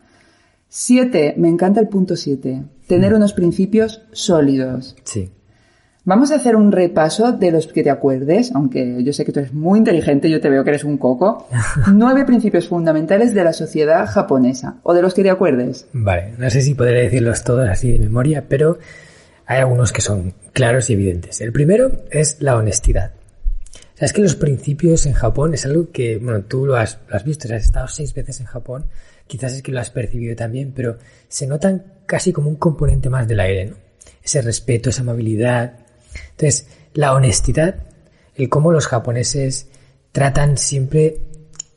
Siete, me encanta el punto siete. Tener unos principios sólidos. Sí. Vamos a hacer un repaso de los que te acuerdes, aunque yo sé que tú eres muy inteligente, yo te veo que eres un coco. Nueve principios fundamentales de la sociedad japonesa, o de los que te acuerdes. Vale, no sé si podré decirlos todos así de memoria, pero hay algunos que son claros y evidentes. El primero es la honestidad. O sea, es que los principios en Japón es algo que, bueno, tú lo has, lo has visto, has estado seis veces en Japón, quizás es que lo has percibido también, pero se notan casi como un componente más del aire, ¿no? Ese respeto, esa amabilidad. Entonces, la honestidad, el cómo los japoneses tratan siempre,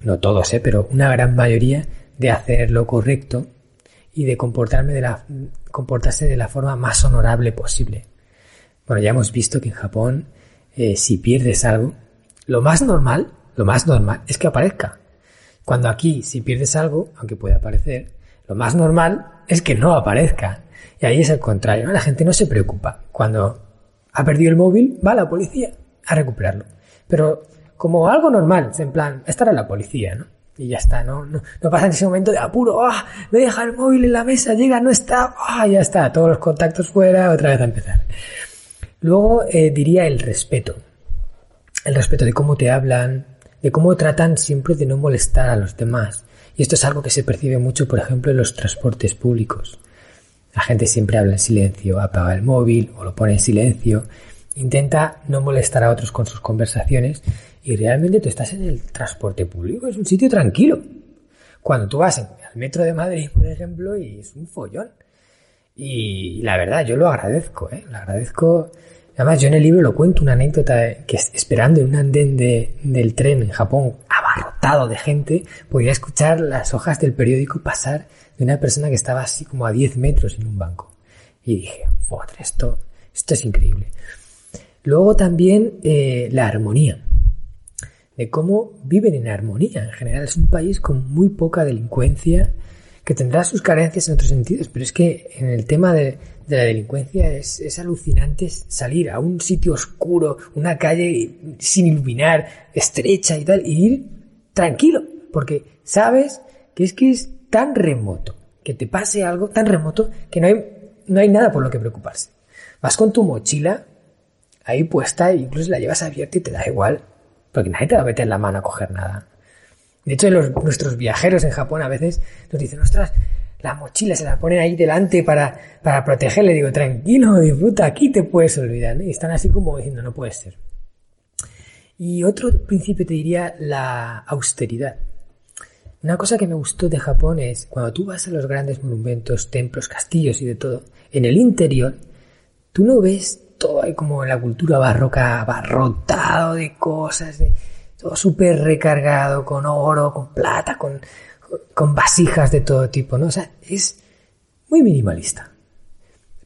no todos, ¿eh? pero una gran mayoría, de hacer lo correcto y de comportarme de la, comportarse de la forma más honorable posible. Bueno, ya hemos visto que en Japón, eh, si pierdes algo, lo más normal, lo más normal es que aparezca. Cuando aquí, si pierdes algo, aunque pueda aparecer, lo más normal es que no aparezca. Y ahí es el contrario, la gente no se preocupa. Cuando ha perdido el móvil, va la policía a recuperarlo. Pero como algo normal, en plan, estará la policía, ¿no? Y ya está, ¿no? No, pasa en ese momento de apuro, ¡ah! Me deja el móvil en la mesa, llega, no está, ¡ah! Ya está, todos los contactos fuera, otra vez a empezar. Luego eh, diría el respeto. El respeto de cómo te hablan, de cómo tratan siempre de no molestar a los demás. Y esto es algo que se percibe mucho, por ejemplo, en los transportes públicos. La gente siempre habla en silencio, apaga el móvil o lo pone en silencio, intenta no molestar a otros con sus conversaciones y realmente tú estás en el transporte público, es un sitio tranquilo. Cuando tú vas al metro de Madrid, por ejemplo, y es un follón. Y la verdad, yo lo agradezco, ¿eh? Lo agradezco. Además, yo en el libro lo cuento una anécdota que esperando en un andén de, del tren en Japón, abarrotado de gente, podía escuchar las hojas del periódico pasar de una persona que estaba así como a 10 metros en un banco. Y dije, esto, esto es increíble. Luego también eh, la armonía de cómo viven en armonía. En general es un país con muy poca delincuencia, que tendrá sus carencias en otros sentidos, pero es que en el tema de, la delincuencia es, alucinante salir a un sitio oscuro, una calle sin iluminar, estrecha y tal, y ir tranquilo, porque sabes que es que es tan remoto, que te pase algo tan remoto que no hay, no hay nada por lo que preocuparse. Vas con tu mochila ahí puesta, e incluso la llevas abierta y te da igual porque nadie te va a meter la mano a coger nada. De hecho, nuestros viajeros en Japón a veces nos dicen, ostras, la mochila se la ponen ahí delante para, para protegerle. Digo, tranquilo, disfruta, aquí te puedes olvidar. Y están así como diciendo, no puede ser. Y otro principio te diría la austeridad. Una cosa que me gustó de Japón es cuando tú vas a los grandes monumentos, templos, castillos y de todo, en el interior, tú no ves todo ahí como la cultura barroca abarrotado de cosas, todo súper recargado con oro, con plata, con, con vasijas de todo tipo, ¿no? O sea, es muy minimalista.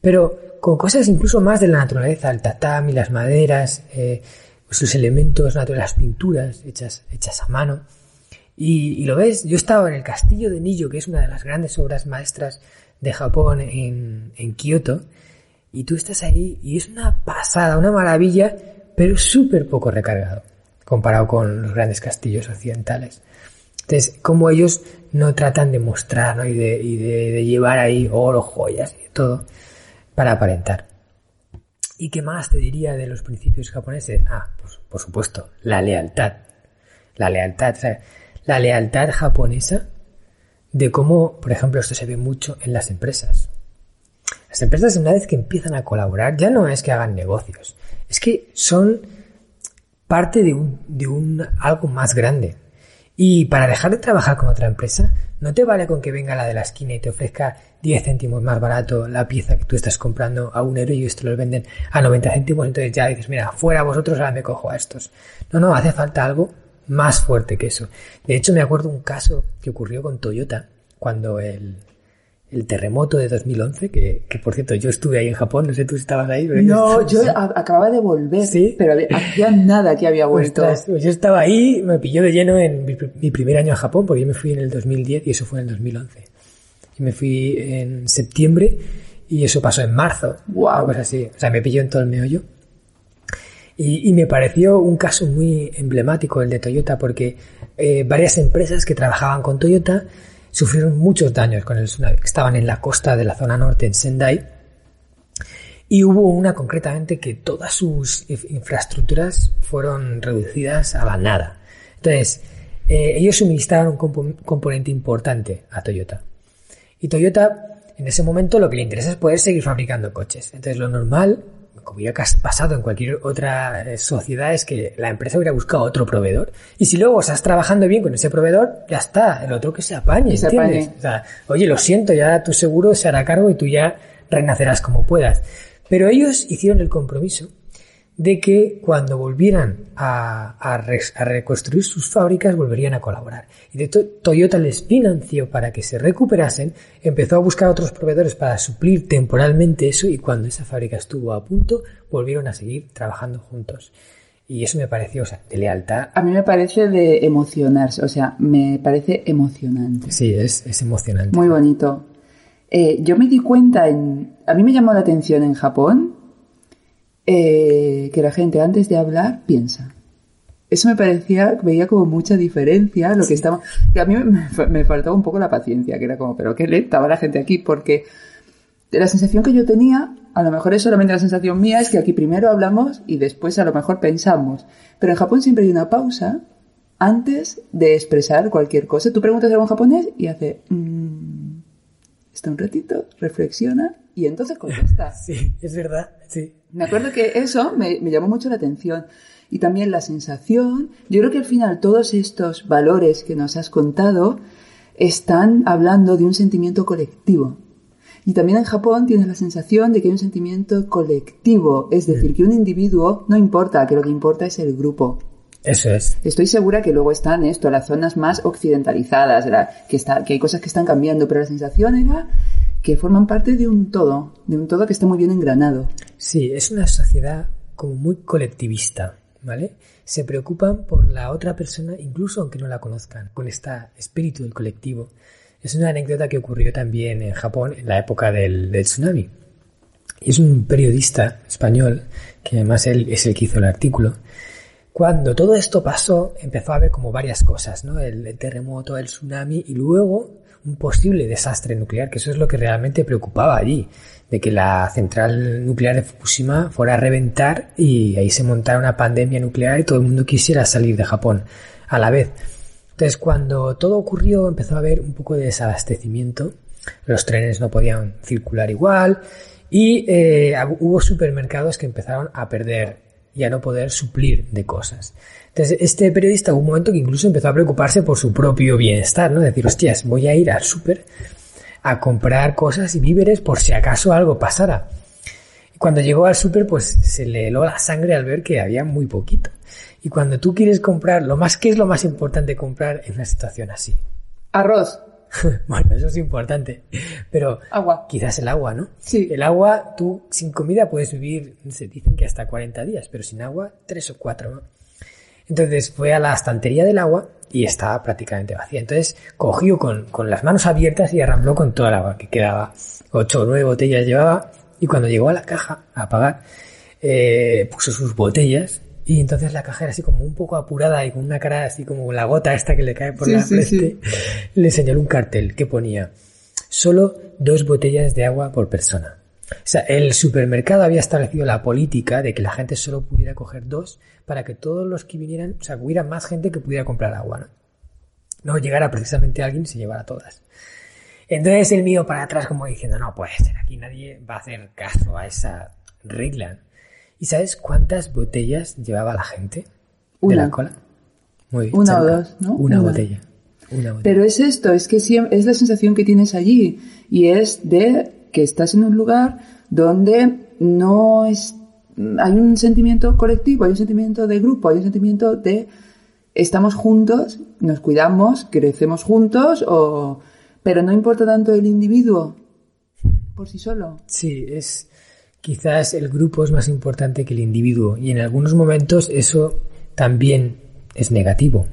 Pero con cosas incluso más de la naturaleza, el tatami, las maderas, eh, sus elementos naturales, las pinturas hechas, hechas a mano. Y, lo ves, yo estaba en el castillo de Nijo, que es una de las grandes obras maestras de Japón en, en Kioto, y tú estás ahí y es una pasada, una maravilla, pero súper poco recargado comparado con los grandes castillos occidentales. Entonces, como ellos no tratan de mostrar y, de, llevar ahí oro, joyas y todo para aparentar. ¿Y qué más te diría de los principios japoneses? Ah, pues por supuesto, la lealtad. La lealtad, la lealtad japonesa de cómo, por ejemplo, esto se ve mucho en las empresas. Las empresas una vez que empiezan a colaborar ya no es que hagan negocios, es que son parte de un, de un algo más grande. Y para dejar de trabajar con otra empresa, no te vale con que venga la de la esquina y te ofrezca 10 céntimos más barato la pieza que tú estás comprando a un euro y esto lo venden a 90 céntimos, entonces ya dices, mira, fuera vosotros, ahora me cojo a estos. No, no, hace falta algo más fuerte que eso. De hecho, me acuerdo un caso que ocurrió con Toyota cuando el, el terremoto de 2011, que, que, por cierto yo estuve ahí en Japón, no sé tú estabas ahí. no, yo acababa de volver, ¿Sí? pero hacía nada que había vuelto. pues yo estaba ahí, me pilló de lleno en mi, primer año a Japón, porque yo me fui en el 2010 y eso fue en el 2011. Y me fui en septiembre y eso pasó en marzo. Wow. Pues así, o sea, me pilló en todo el meollo. Y, y me pareció un caso muy emblemático el de Toyota, porque eh, varias empresas que trabajaban con Toyota sufrieron muchos daños con el tsunami. Estaban en la costa de la zona norte, en Sendai, y hubo una concretamente que todas sus infraestructuras fueron reducidas a la nada. Entonces, eh, ellos suministraron un componente importante a Toyota. Y Toyota, en ese momento, lo que le interesa es poder seguir fabricando coches. Entonces, lo normal como hubiera pasado en cualquier otra eh, sociedad, es que la empresa hubiera buscado otro proveedor. Y si luego estás trabajando bien con ese proveedor, ya está, el otro que se apañe, se apañe. O sea, oye, lo siento, ya tu seguro se hará cargo y tú ya renacerás como puedas. Pero ellos hicieron el compromiso de que cuando volvieran a, reconstruir sus fábricas volverían a colaborar. Y de Toyota les financió para que se recuperasen, empezó a buscar otros proveedores para suplir temporalmente eso y cuando esa fábrica estuvo a punto volvieron a seguir trabajando juntos. Y eso me pareció, o sea, de lealtad. A mí me parece de emocionarse, o sea, me parece emocionante. Sí, es, es emocionante. Muy bonito. Eh, yo me di cuenta en... A mí me llamó la atención en Japón eh, que la gente antes de hablar piensa. Eso me parecía, veía como mucha diferencia, lo que estaba, que a mí me, me, faltaba un poco la paciencia, que era como, pero qué lenta va la gente aquí, porque la sensación que yo tenía, a lo mejor es solamente la sensación mía, es que aquí primero hablamos y después a lo mejor pensamos. Pero en Japón siempre hay una pausa antes de expresar cualquier cosa. Tú preguntas algo en japonés y hace, mmm, está un ratito, reflexiona y entonces contesta. Sí, es verdad, sí. Me acuerdo que eso me, me llamó mucho la atención y también la sensación. Yo creo que al final todos estos valores que nos has contado están hablando de un sentimiento colectivo. Y también en Japón tienes la sensación de que hay un sentimiento colectivo, es decir, que un individuo no importa, que lo que importa es el grupo. Eso es. Estoy segura que luego están esto, las zonas más occidentalizadas, que, está, que hay cosas que están cambiando, pero la sensación era que forman parte de un todo, de un todo que está muy bien engranado. Sí, es una sociedad como muy colectivista. ¿vale? Se preocupan por la otra persona, incluso aunque no la conozcan, con este espíritu del colectivo. Es una anécdota que ocurrió también en Japón en la época del, tsunami. Y es un periodista español, que además él es el que hizo el artículo. Cuando todo esto pasó, empezó a ver como varias cosas, ¿no? el terremoto, el tsunami y luego un posible desastre nuclear, que eso es lo que realmente preocupaba allí de que la central nuclear de Fukushima fuera a reventar y ahí se montara una pandemia nuclear y todo el mundo quisiera salir de Japón a la vez. Entonces, cuando todo ocurrió, empezó a haber un poco de desabastecimiento. Los trenes no podían circular igual y eh, hubo supermercados que empezaron a perder y a no poder suplir de cosas. Entonces, este periodista hubo un momento que incluso empezó a preocuparse por su propio bienestar, ¿no? Decir, hostias, voy a ir al súper a comprar cosas y víveres por si acaso algo pasara. Y cuando llegó al súper, pues se le heló la sangre al ver que había muy poquito. Y cuando tú quieres comprar, lo más que es lo más importante comprar en una situación así. Arroz. bueno, eso es importante. Pero agua. quizás el agua, ¿no? Sí. El agua, tú sin comida puedes vivir, se dicen que hasta 40 días, pero sin agua, 3 o 4, ¿no? Entonces fue a la estantería del agua y estaba prácticamente vacía. Entonces cogió con, con las manos abiertas y arrambló con toda el agua que quedaba. Ocho o nueve botellas llevaba y cuando llegó a la caja a pagar, eh, puso sus botellas y entonces la caja era así como un poco apurada y con una cara así como la gota esta que le cae por la frente, le señaló un cartel que ponía solo dos botellas de agua por persona. O sea, el supermercado había establecido la política de que la gente solo pudiera coger dos para que todos los que vinieran, o sea, hubiera más gente que pudiera comprar agua, ¿no? No llegara precisamente alguien y se llevara todas. Entonces él mío para atrás como diciendo, no puede ser, aquí nadie va a hacer caso a esa regla. ¿Y sabes cuántas botellas llevaba la gente una. de la cola? Muy bien. Una o dos, ¿no? Una, Botella. una botella. Pero es esto, es que es la sensación que tienes allí y es de que estás en un lugar donde no es, hay un sentimiento colectivo, hay un sentimiento de grupo, hay un sentimiento de estamos juntos, nos cuidamos, crecemos juntos, o, pero no importa tanto el individuo por sí solo. Sí, es quizás el grupo es más importante que el individuo y en algunos momentos eso también es negativo.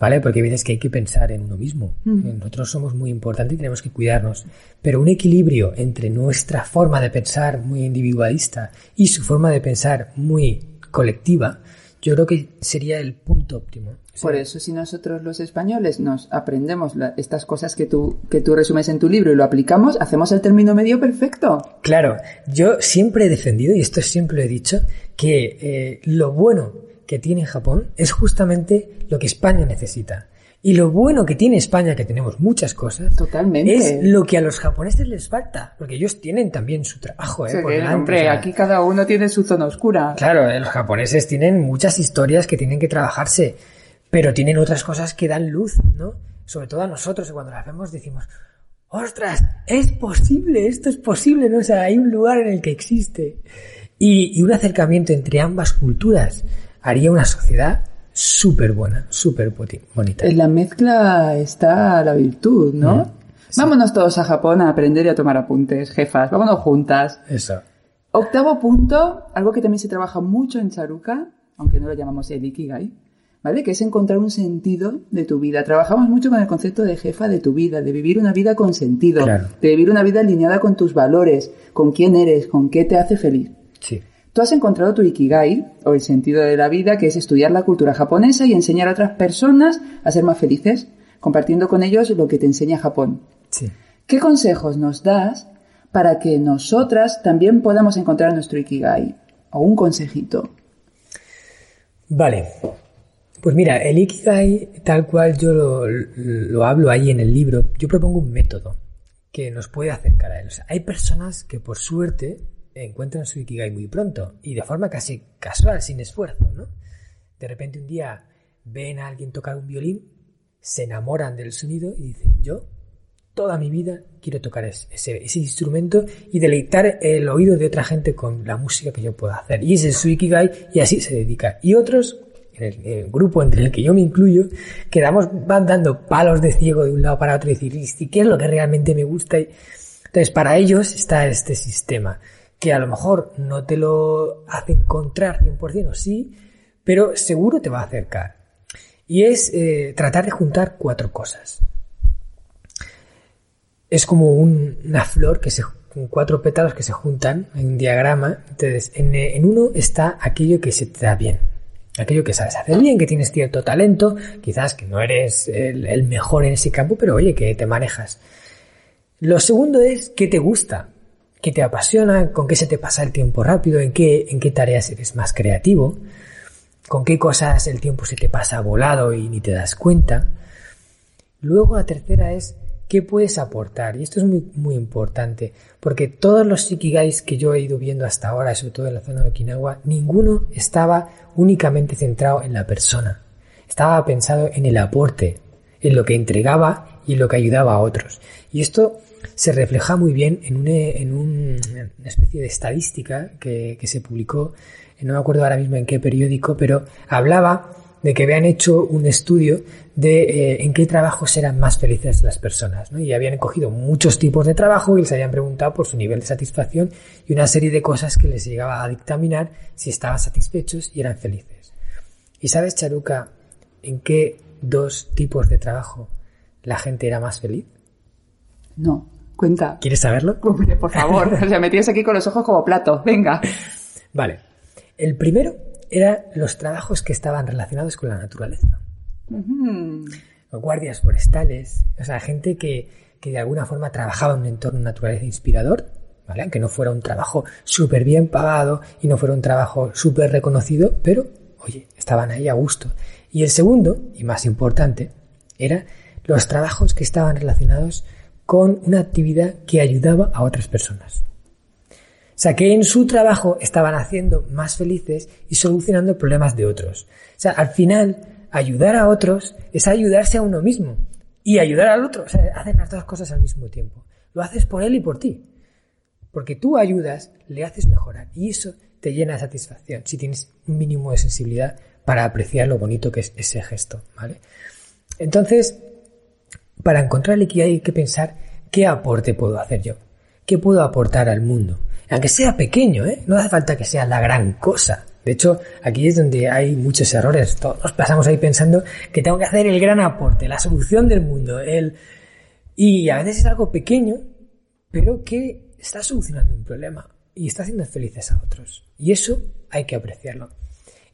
¿vale? Porque hay veces que hay que pensar en uno mismo. Nosotros somos muy importantes y tenemos que cuidarnos. Pero un equilibrio entre nuestra forma de pensar muy individualista y su forma de pensar muy colectiva, yo creo que sería el punto óptimo. Por eso, si nosotros los españoles nos aprendemos estas cosas que tú, que tú resumes en tu libro y lo aplicamos, hacemos el término medio perfecto. Claro, yo siempre he defendido, y esto siempre lo he dicho, que eh, lo bueno que tiene Japón es justamente lo que España necesita. Y lo bueno que tiene España, que tenemos muchas cosas, Totalmente. es lo que a los japoneses les falta, porque ellos tienen también su trabajo. ¿eh? hombre, aquí cada uno tiene su zona oscura. Claro, eh, los japoneses tienen muchas historias que tienen que trabajarse, pero tienen otras cosas que dan luz, ¿no? Sobre todo a nosotros, cuando las vemos decimos, ostras, es posible, esto es posible, ¿no? O sea, hay un lugar en el que existe. Y, y un acercamiento entre ambas culturas haría una sociedad súper buena, súper bonita. En la mezcla está la virtud, ¿no? Mm, Vámonos todos a Japón a aprender y a tomar apuntes, jefas. Vámonos juntas. Eso. Octavo punto, algo que también se trabaja mucho en Charuca, aunque no lo llamamos el Ikigai, ¿vale? Que es encontrar un sentido de tu vida. Trabajamos mucho con el concepto de jefa de tu vida, de vivir una vida con sentido, de vivir una vida alineada con tus valores, con quién eres, con qué te hace feliz. Sí. Tú has encontrado tu Ikigai, o el sentido de la vida, que es estudiar la cultura japonesa y enseñar a otras personas a ser más felices, compartiendo con ellos lo que te enseña Japón. Sí. ¿Qué consejos nos das para que nosotras también podamos encontrar nuestro Ikigai? O un consejito. Vale. Pues mira, el Ikigai, tal cual yo lo, lo hablo ahí en el libro, yo propongo un método que nos puede acercar a él. O sea, hay personas que por suerte encuentran su Ikigai muy pronto y de forma casi casual, sin esfuerzo, ¿no? De repente un día ven a alguien tocar un violín, se enamoran del sonido y dicen, yo toda mi vida quiero tocar ese, ese, instrumento y deleitar el oído de otra gente con la música que yo pueda hacer. Y ese es su Ikigai y así se dedica. Y otros, en el, grupo entre el que yo me incluyo, quedamos, van dando palos de ciego de un lado para otro y decir, ¿y qué es lo que realmente me gusta? Entonces, para ellos está este sistema que a lo mejor no te lo hace encontrar 100% o sí, pero seguro te va a acercar. Y es eh, tratar de juntar cuatro cosas. Es como una flor que se con cuatro pétalos que se juntan en un diagrama. Entonces, en, uno está aquello que se te da bien, aquello que sabes hacer bien, que tienes cierto talento, quizás que no eres el, el mejor en ese campo, pero oye, que te manejas. Lo segundo es qué te gusta, qué te apasiona, con qué se te pasa el tiempo rápido, en qué, en qué tareas eres más creativo, con qué cosas el tiempo se te pasa volado y ni te das cuenta. Luego la tercera es qué puedes aportar. Y esto es muy, muy importante, porque todos los Ikigais que yo he ido viendo hasta ahora, sobre todo en la zona de Okinawa, ninguno estaba únicamente centrado en la persona. Estaba pensado en el aporte, en lo que entregaba y en lo que ayudaba a otros. Y esto se refleja muy bien en, una especie de estadística que, se publicó, no me acuerdo ahora mismo en qué periódico, pero hablaba de que habían hecho un estudio de eh, en qué trabajos eran más felices las personas, ¿no? Y habían cogido muchos tipos de trabajo y les habían preguntado por su nivel de satisfacción y una serie de cosas que les llegaba a dictaminar si estaban satisfechos y eran felices. ¿Y sabes, Charuca, en qué dos tipos de trabajo la gente era más feliz? No. Cuenta. ¿Quieres saberlo? por favor. o sea, me tienes aquí con los ojos como plato. Venga. Vale. El primero eran los trabajos que estaban relacionados con la naturaleza. Guardias forestales, o sea, gente que, que, de alguna forma trabajaba en un entorno naturaleza inspirador, ¿vale? Aunque no fuera un trabajo súper bien pagado y no fuera un trabajo súper reconocido, pero, oye, estaban ahí a gusto. Y el segundo, y más importante, era los trabajos que estaban relacionados con una actividad que ayudaba a otras personas. O sea, que en su trabajo estaban haciendo más felices y solucionando problemas de otros. O sea, al final, ayudar a otros es ayudarse a uno mismo y ayudar al otro. O sea, hacen las dos cosas al mismo tiempo. Lo haces por él y por ti. Porque tú ayudas, le haces mejorar y eso te llena de satisfacción si tienes un mínimo de sensibilidad para apreciar lo bonito que es ese gesto, ¿vale? Entonces, para encontrar Ikigai hay que pensar qué aporte puedo hacer yo, qué puedo aportar al mundo. Aunque sea pequeño, ¿eh? no hace falta que sea la gran cosa. De hecho, aquí es donde hay muchos errores. Todos nos pasamos ahí pensando que tengo que hacer el gran aporte, la solución del mundo. El... Y a veces es algo pequeño, pero que está solucionando un problema y está haciendo felices a otros. Y eso hay que apreciarlo.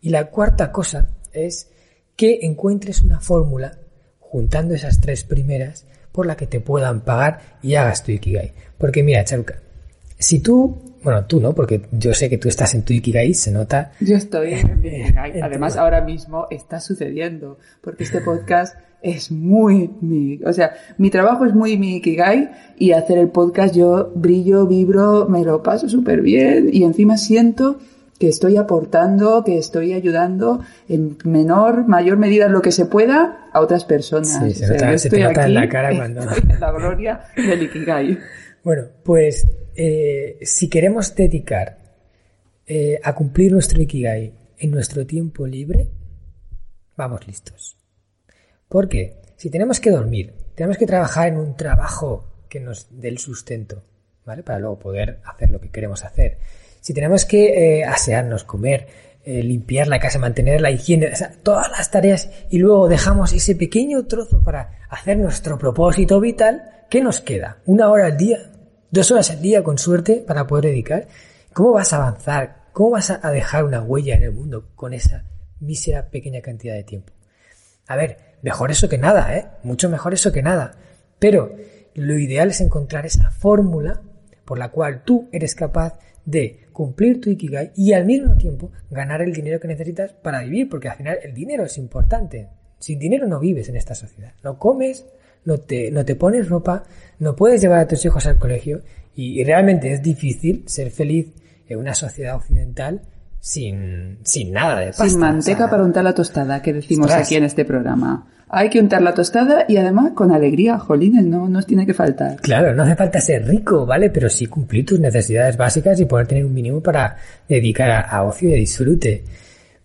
Y la cuarta cosa es que encuentres una fórmula juntando esas tres primeras por la que te puedan pagar y hagas tu Ikigai. Porque mira, Charuka, si tú, bueno, tú no, porque yo sé que tú estás en tu Ikigai, se nota. Yo estoy en mi Ikigai. Además, ahora mismo está sucediendo, porque este podcast es muy mi, o sea, mi trabajo es muy mi Ikigai y hacer el podcast yo brillo, vibro, me lo paso súper bien y encima siento que estoy aportando, que estoy ayudando en menor, mayor medida lo que se pueda a otras personas. Sí, se, nota, en la cara cuando... la gloria del Ikigai. Bueno, pues eh, si queremos dedicar eh, a cumplir nuestro Ikigai en nuestro tiempo libre, vamos listos. Porque si tenemos que dormir, tenemos que trabajar en un trabajo que nos dé el sustento, ¿vale? Para luego poder hacer lo que queremos hacer si tenemos que eh, asearnos, comer, eh, limpiar la casa, mantener la higiene, todas las tareas y luego dejamos ese pequeño trozo para hacer nuestro propósito vital, ¿qué nos queda? ¿Una hora al día? ¿Dos horas al día con suerte para poder dedicar? ¿Cómo vas a avanzar? ¿Cómo vas a dejar una huella en el mundo con esa mísera pequeña cantidad de tiempo? A ver, mejor eso que nada, ¿eh? Mucho mejor eso que nada. Pero lo ideal es encontrar esa fórmula por la cual tú eres capaz de cumplir tu Ikigai y al mismo tiempo ganar el dinero que necesitas para vivir, porque al final el dinero es importante. Sin dinero no vives en esta sociedad. No comes, no te, no te pones ropa, no puedes llevar a tus hijos al colegio y, realmente es difícil ser feliz en una sociedad occidental sin, sin nada de pasta. Sin manteca para untar la tostada, que decimos aquí en este programa. Hay que untar la tostada y además con alegría, jolines, no nos tiene que faltar. Claro, no hace falta ser rico, ¿vale? Pero sí cumplir tus necesidades básicas y poder tener un mínimo para dedicar a, ocio y disfrute.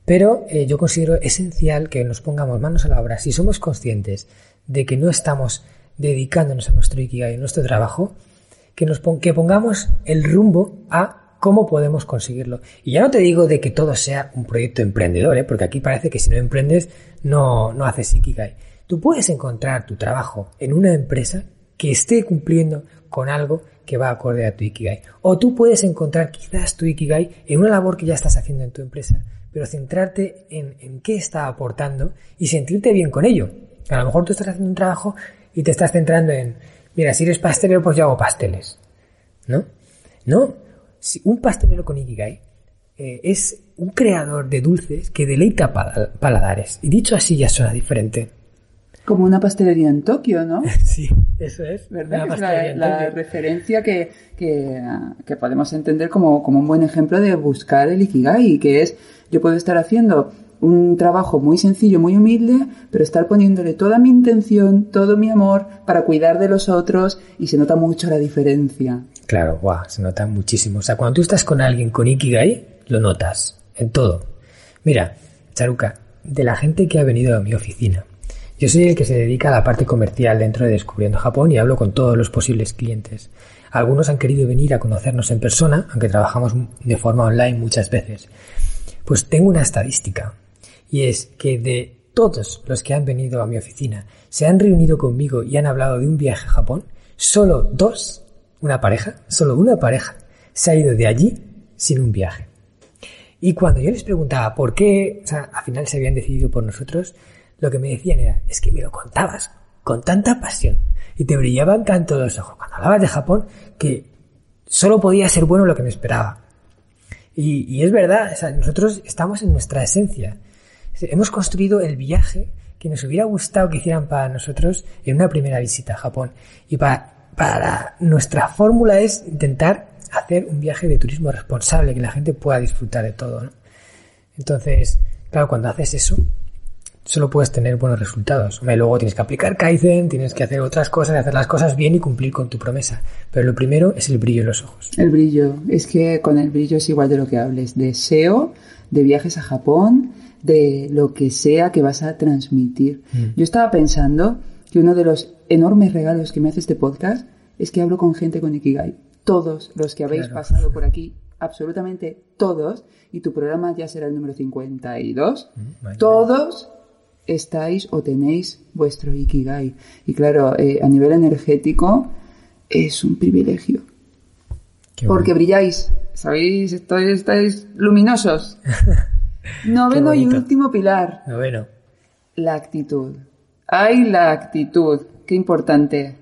Pero eh, yo considero esencial que nos pongamos manos a la obra. Si somos conscientes de que no estamos dedicándonos a nuestro Ikigai, a nuestro trabajo, que, nos que pongamos el rumbo a cómo podemos conseguirlo. Y ya no te digo de que todo sea un proyecto emprendedor, ¿eh? porque aquí parece que si no emprendes no, no haces Ikigai. Tú puedes encontrar tu trabajo en una empresa que esté cumpliendo con algo que va acorde a tu Ikigai. O tú puedes encontrar quizás tu Ikigai en una labor que ya estás haciendo en tu empresa, pero centrarte en, en qué está aportando y sentirte bien con ello. A lo mejor tú estás haciendo un trabajo y te estás centrando en, mira, si eres pastelero, pues yo hago pasteles. ¿No? No. Si un pastelero con Ikigai eh, es un creador de dulces que deleita paladares. Y dicho así ya suena diferente. Como una pastelería en Tokio, ¿no? sí, eso es. ¿Verdad? Es la, referencia que, que, que, podemos entender como, como un buen ejemplo de buscar el Ikigai, que es, yo puedo estar haciendo un trabajo muy sencillo, muy humilde, pero estar poniéndole toda mi intención, todo mi amor para cuidar de los otros y se nota mucho la diferencia. Claro, guau, se nota muchísimo. O sea, cuando tú estás con alguien con Ikigai, lo notas en todo. Mira, Charuka, de la gente que ha venido a mi oficina, yo soy el que se dedica a la parte comercial dentro de Descubriendo Japón y hablo con todos los posibles clientes. Algunos han querido venir a conocernos en persona, aunque trabajamos de forma online muchas veces. Pues tengo una estadística y es que de todos los que han venido a mi oficina, se han reunido conmigo y han hablado de un viaje a Japón, solo dos, una pareja, solo una pareja, se ha ido de allí sin un viaje. Y cuando yo les preguntaba por qué, o sea, al final se habían decidido por nosotros, lo que me decían era, es que me lo contabas con tanta pasión y te brillaban tanto los ojos cuando hablabas de Japón que solo podía ser bueno lo que me esperaba. Y, y es verdad, o sea, nosotros estamos en nuestra esencia hemos construido el viaje que nos hubiera gustado que hicieran para nosotros en una primera visita a Japón. Y para, nuestra fórmula es intentar hacer un viaje de turismo responsable, que la gente pueda disfrutar de todo. ¿no? Entonces, claro, cuando haces eso, solo puedes tener buenos resultados. luego tienes que aplicar Kaizen, tienes que hacer otras cosas, hacer las cosas bien y cumplir con tu promesa. Pero lo primero es el brillo en los ojos. El brillo. Es que con el brillo es igual de lo que hables. De SEO, de viajes a Japón, de lo que sea que vas a transmitir. Mm. Yo estaba pensando que uno de los enormes regalos que me hace este podcast es que hablo con gente con Ikigai. Todos los que habéis pasado por aquí, absolutamente todos, y tu programa ya será el número 52, mm, todos estáis o tenéis vuestro Ikigai. Y claro, eh, a nivel energético es un privilegio. porque brilláis, ¿sabéis? Estáis, estáis luminosos. Noveno y último pilar. Noveno. La actitud. Hay la actitud. Qué importante.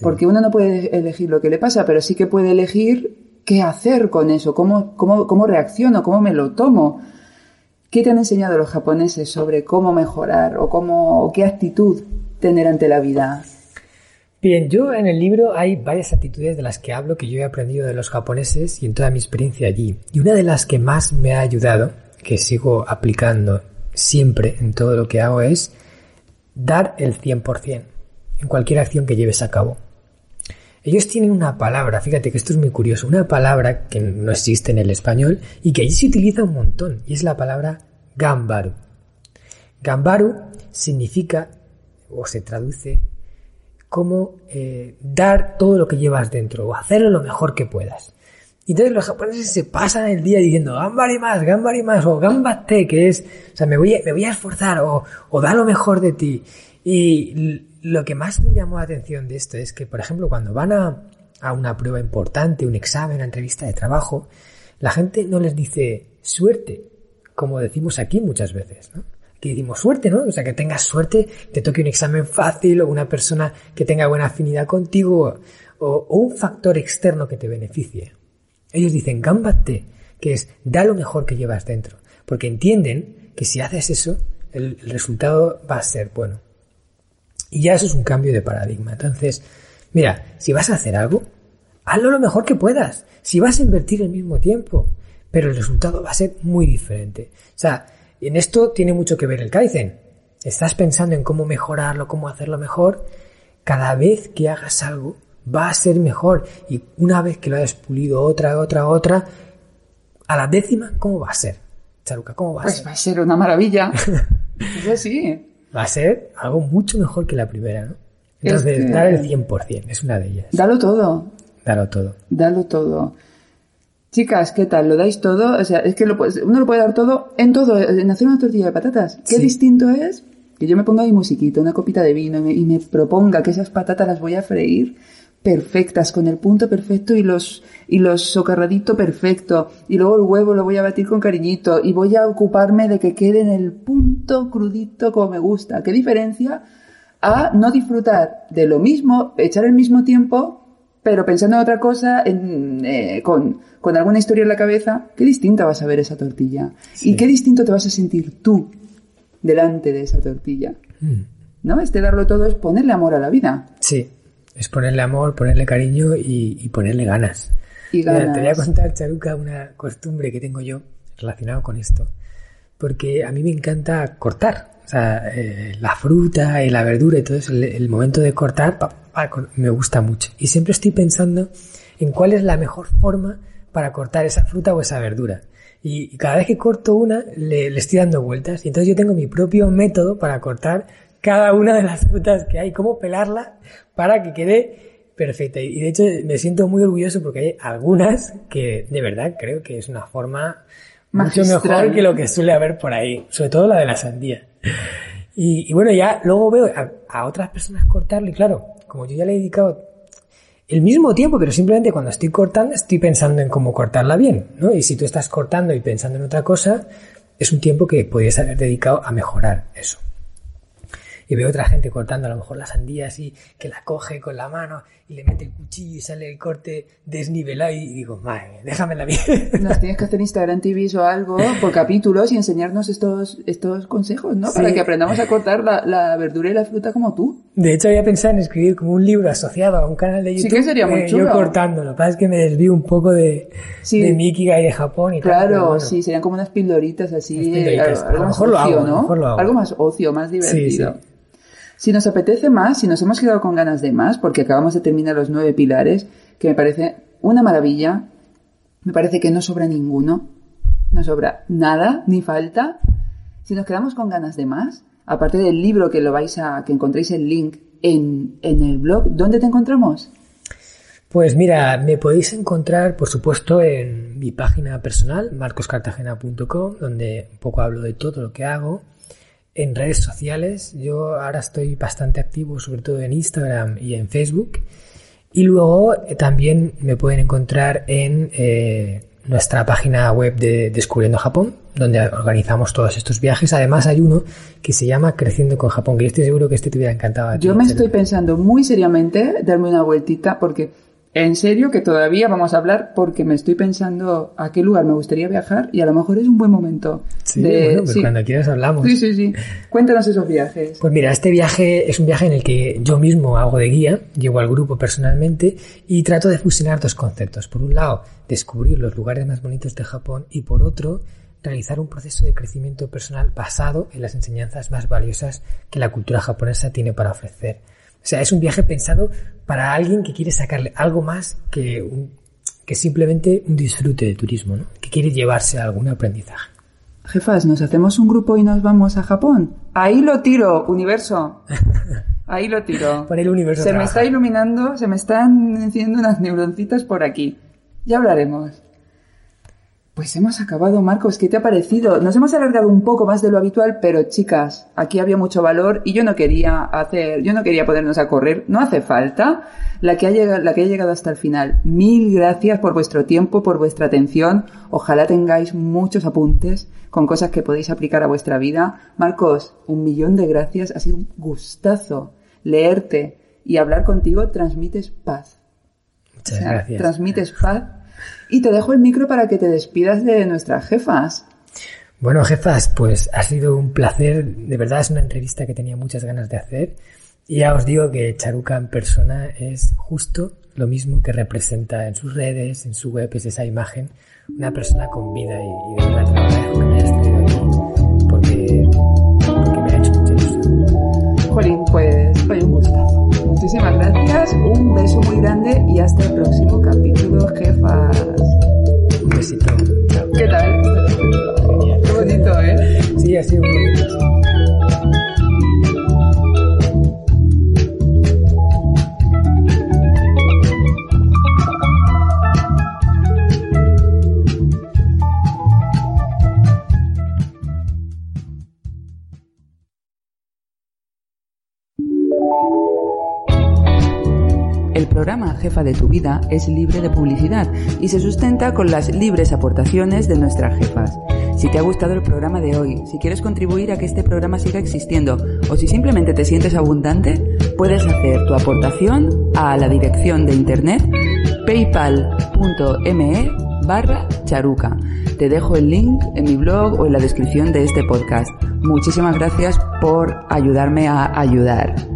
Porque uno no puede elegir lo que le pasa, pero sí que puede elegir qué hacer con eso, cómo, cómo, cómo reacciono, cómo me lo tomo. ¿Qué te han enseñado los japoneses sobre cómo mejorar o, cómo, o qué actitud tener ante la vida? Bien, yo en el libro hay varias actitudes de las que hablo que yo he aprendido de los japoneses y en toda mi experiencia allí. Y una de las que más me ha ayudado que sigo aplicando siempre en todo lo que hago es dar el 100% en cualquier acción que lleves a cabo. Ellos tienen una palabra, fíjate que esto es muy curioso, una palabra que no existe en el español y que allí se utiliza un montón, y es la palabra gambaru. Gambaru significa, o se traduce, como eh, dar todo lo que llevas dentro, o hacerlo lo mejor que puedas. Y entonces los japoneses se pasan el día diciendo gambari más, gambari más, o gambate, que es, o sea, me voy a, me voy a esforzar, o, o da lo mejor de ti. Y lo que más me llamó la atención de esto es que, por ejemplo, cuando van a, a una prueba importante, un examen, una entrevista de trabajo, la gente no les dice suerte, como decimos aquí muchas veces, ¿no? Que decimos suerte, ¿no? O sea, que tengas suerte, te toque un examen fácil o una persona que tenga buena afinidad contigo o, o un factor externo que te beneficie. Ellos dicen gámbate, que es da lo mejor que llevas dentro, porque entienden que si haces eso, el, resultado va a ser bueno. Y ya eso es un cambio de paradigma. Entonces, mira, si vas a hacer algo, hazlo lo mejor que puedas. Si vas a invertir el mismo tiempo, pero el resultado va a ser muy diferente. O sea, en esto tiene mucho que ver el Kaizen. Estás pensando en cómo mejorarlo, cómo hacerlo mejor. Cada vez que hagas algo, va a ser mejor. Y una vez que lo hayas pulido otra, otra, otra, a la décima, ¿cómo va a ser? Charuca, ¿cómo va a Pues ser? va a ser una maravilla. es así. Va a ser algo mucho mejor que la primera, ¿no? Entonces, Es que- dar el 100%, es una de ellas. Dalo todo. Darlo todo. Dalo todo. Chicas, ¿qué tal? ¿Lo dais todo? O sea, es que lo uno lo puede dar todo en todo, en hacer una tortilla de patatas. ¿Qué Sí. distinto es que yo me ponga mi musiquita, una copita de vino y me, y me proponga que esas patatas las voy a freír perfectas, con el punto perfecto y los, y los socarradito perfecto. Y luego el huevo lo voy a batir con cariñito y voy a ocuparme de que quede en el punto crudito como me gusta. ¿Qué diferencia a no disfrutar de lo mismo, echar el mismo tiempo, pero pensando en otra cosa, en, eh, con, con alguna historia en la cabeza, qué distinta vas a ver esa tortilla. Sí. Y qué distinto te vas a sentir tú delante de esa tortilla. Mm. ¿No? Este darlo todo es ponerle amor a la vida. Sí, es ponerle amor, ponerle cariño y, y ponerle ganas. Y Mira, ganas. te voy a contar, Charuca, una costumbre que tengo yo relacionado con esto. Porque a mí me encanta cortar. O sea, eh, la fruta y la verdura y todo eso, el, el momento de cortar pa- me gusta mucho. Y siempre estoy pensando en cuál es la mejor forma para cortar esa fruta o esa verdura. Y, y cada vez que corto una, le, le estoy dando vueltas. Y entonces yo tengo mi propio método para cortar cada una de las frutas que hay, cómo pelarla para que quede perfecta. Y de hecho me siento muy orgulloso porque hay algunas que de verdad creo que es una forma mucho Magistral. mejor que lo que suele haber por ahí, sobre todo la de la sandía. Y, y bueno, ya luego veo a, a otras personas cortarlo y claro, como yo ya le he dedicado el mismo tiempo, pero simplemente cuando estoy cortando estoy pensando en cómo cortarla bien, ¿no? Y si tú estás cortando y pensando en otra cosa, es un tiempo que podrías haber dedicado a mejorar eso. Y veo otra gente cortando a lo mejor la sandía así, que la coge con la mano y le mete el cuchillo y sale el corte desnivelado y digo, madre, déjamela bien. Nos tienes que hacer Instagram TVs o algo por capítulos y enseñarnos estos, estos consejos, ¿no? Sí. Para que aprendamos a cortar la, la verdura y la fruta como tú. De hecho, había pensado en escribir como un libro asociado a un canal de Sí YouTube. que sería muy eh, chulo. Yo cortando. Lo que pasa es que me desvío un poco de, Sí. de y de Japón y tal. pero Claro, bueno. sí, serían como unas pildoritas así, pildoritas. eh, A algo lo lo ocio, hago, ¿no? mejor lo hago. Algo más ocio, más divertido. Sí, sí. Si nos apetece más, si nos hemos quedado con ganas de más, porque acabamos de terminar los nueve pilares, que me parece una maravilla, me parece que no sobra ninguno, no sobra nada, ni falta. Si nos quedamos con ganas de más, aparte del libro que lo vais a, que encontréis el link en, en el blog, ¿dónde te encontramos? Pues mira, me podéis encontrar, por supuesto, en mi página personal, marcoscartagena.com, donde un poco hablo de todo lo que hago. En redes sociales, yo ahora estoy bastante activo, sobre todo en Instagram y en Facebook. Y luego eh, también me pueden encontrar en eh, nuestra página web de Descubriendo Japón, donde organizamos todos estos viajes. Además hay uno que se llama Creciendo con Japón, que yo estoy seguro que este te hubiera encantado. a ti, Yo me estoy pensando muy seriamente darme una vueltita porque en serio que todavía vamos a hablar porque me estoy pensando a qué lugar me gustaría viajar y a lo mejor es un buen momento. Sí, de- bueno, pues sí. cuando quieras hablamos. sí, sí, sí. Cuéntanos esos viajes. Pues mira, este viaje es un viaje en el que yo mismo hago de guía, llevo al grupo personalmente y trato de fusionar dos conceptos. Por un lado, descubrir los lugares más bonitos de Japón y por otro, realizar un proceso de crecimiento personal basado en las enseñanzas más valiosas que la cultura japonesa tiene para ofrecer. O sea, es un viaje pensado para alguien que quiere sacarle algo más que, un- que simplemente un disfrute de turismo, ¿no? que quiere llevarse algún aprendizaje. Jefas, ¿nos hacemos un grupo y nos vamos a Japón? Ahí lo tiro, universo. Ahí lo tiro. Por el universo Se me está iluminando, se me están enciendo unas neuroncitas por aquí. Ya hablaremos. Pues hemos acabado, Marcos. ¿Qué te ha parecido? Nos hemos alargado un poco más de lo habitual, pero chicas, aquí había mucho valor y yo no quería hacer, yo no quería ponernos a correr. No hace falta. La que ha llegado, la que ha llegado hasta el final. Mil gracias por vuestro tiempo, por vuestra atención. Ojalá tengáis muchos apuntes con cosas que podéis aplicar a vuestra vida. Marcos, un millón de gracias. Ha sido un gustazo leerte y hablar contigo. Transmites paz. Muchas gracias. Transmites paz y te dejo el micro para que te despidas de nuestras jefas. Bueno, jefas, pues ha sido un placer. De verdad es una entrevista que tenía muchas ganas de hacer. Y ya os digo que Charuca en persona es justo lo mismo que representa en sus redes, en su web, es esa imagen. Una persona con vida y, de verdad te lo agradezco que me hayas traído aquí porque, Jolín, pues fue un gustazo. Muchísimas gracias, un beso muy grande y hasta el próximo capítulo, jefas. Un besito. Chao. ¿Qué tal? Genial. Qué bonito, ¿eh? Sí, ha sido muy bonito. El programa Jefa de tu Vida es libre de publicidad y se sustenta con las libres aportaciones de nuestras jefas. Si te ha gustado el programa de hoy, si quieres contribuir a que este programa siga existiendo o si simplemente te sientes abundante, puedes hacer tu aportación a la dirección de internet paypal.me barra charuca. Te dejo el link en mi blog o en la descripción de este podcast. Muchísimas gracias por ayudarme a ayudar.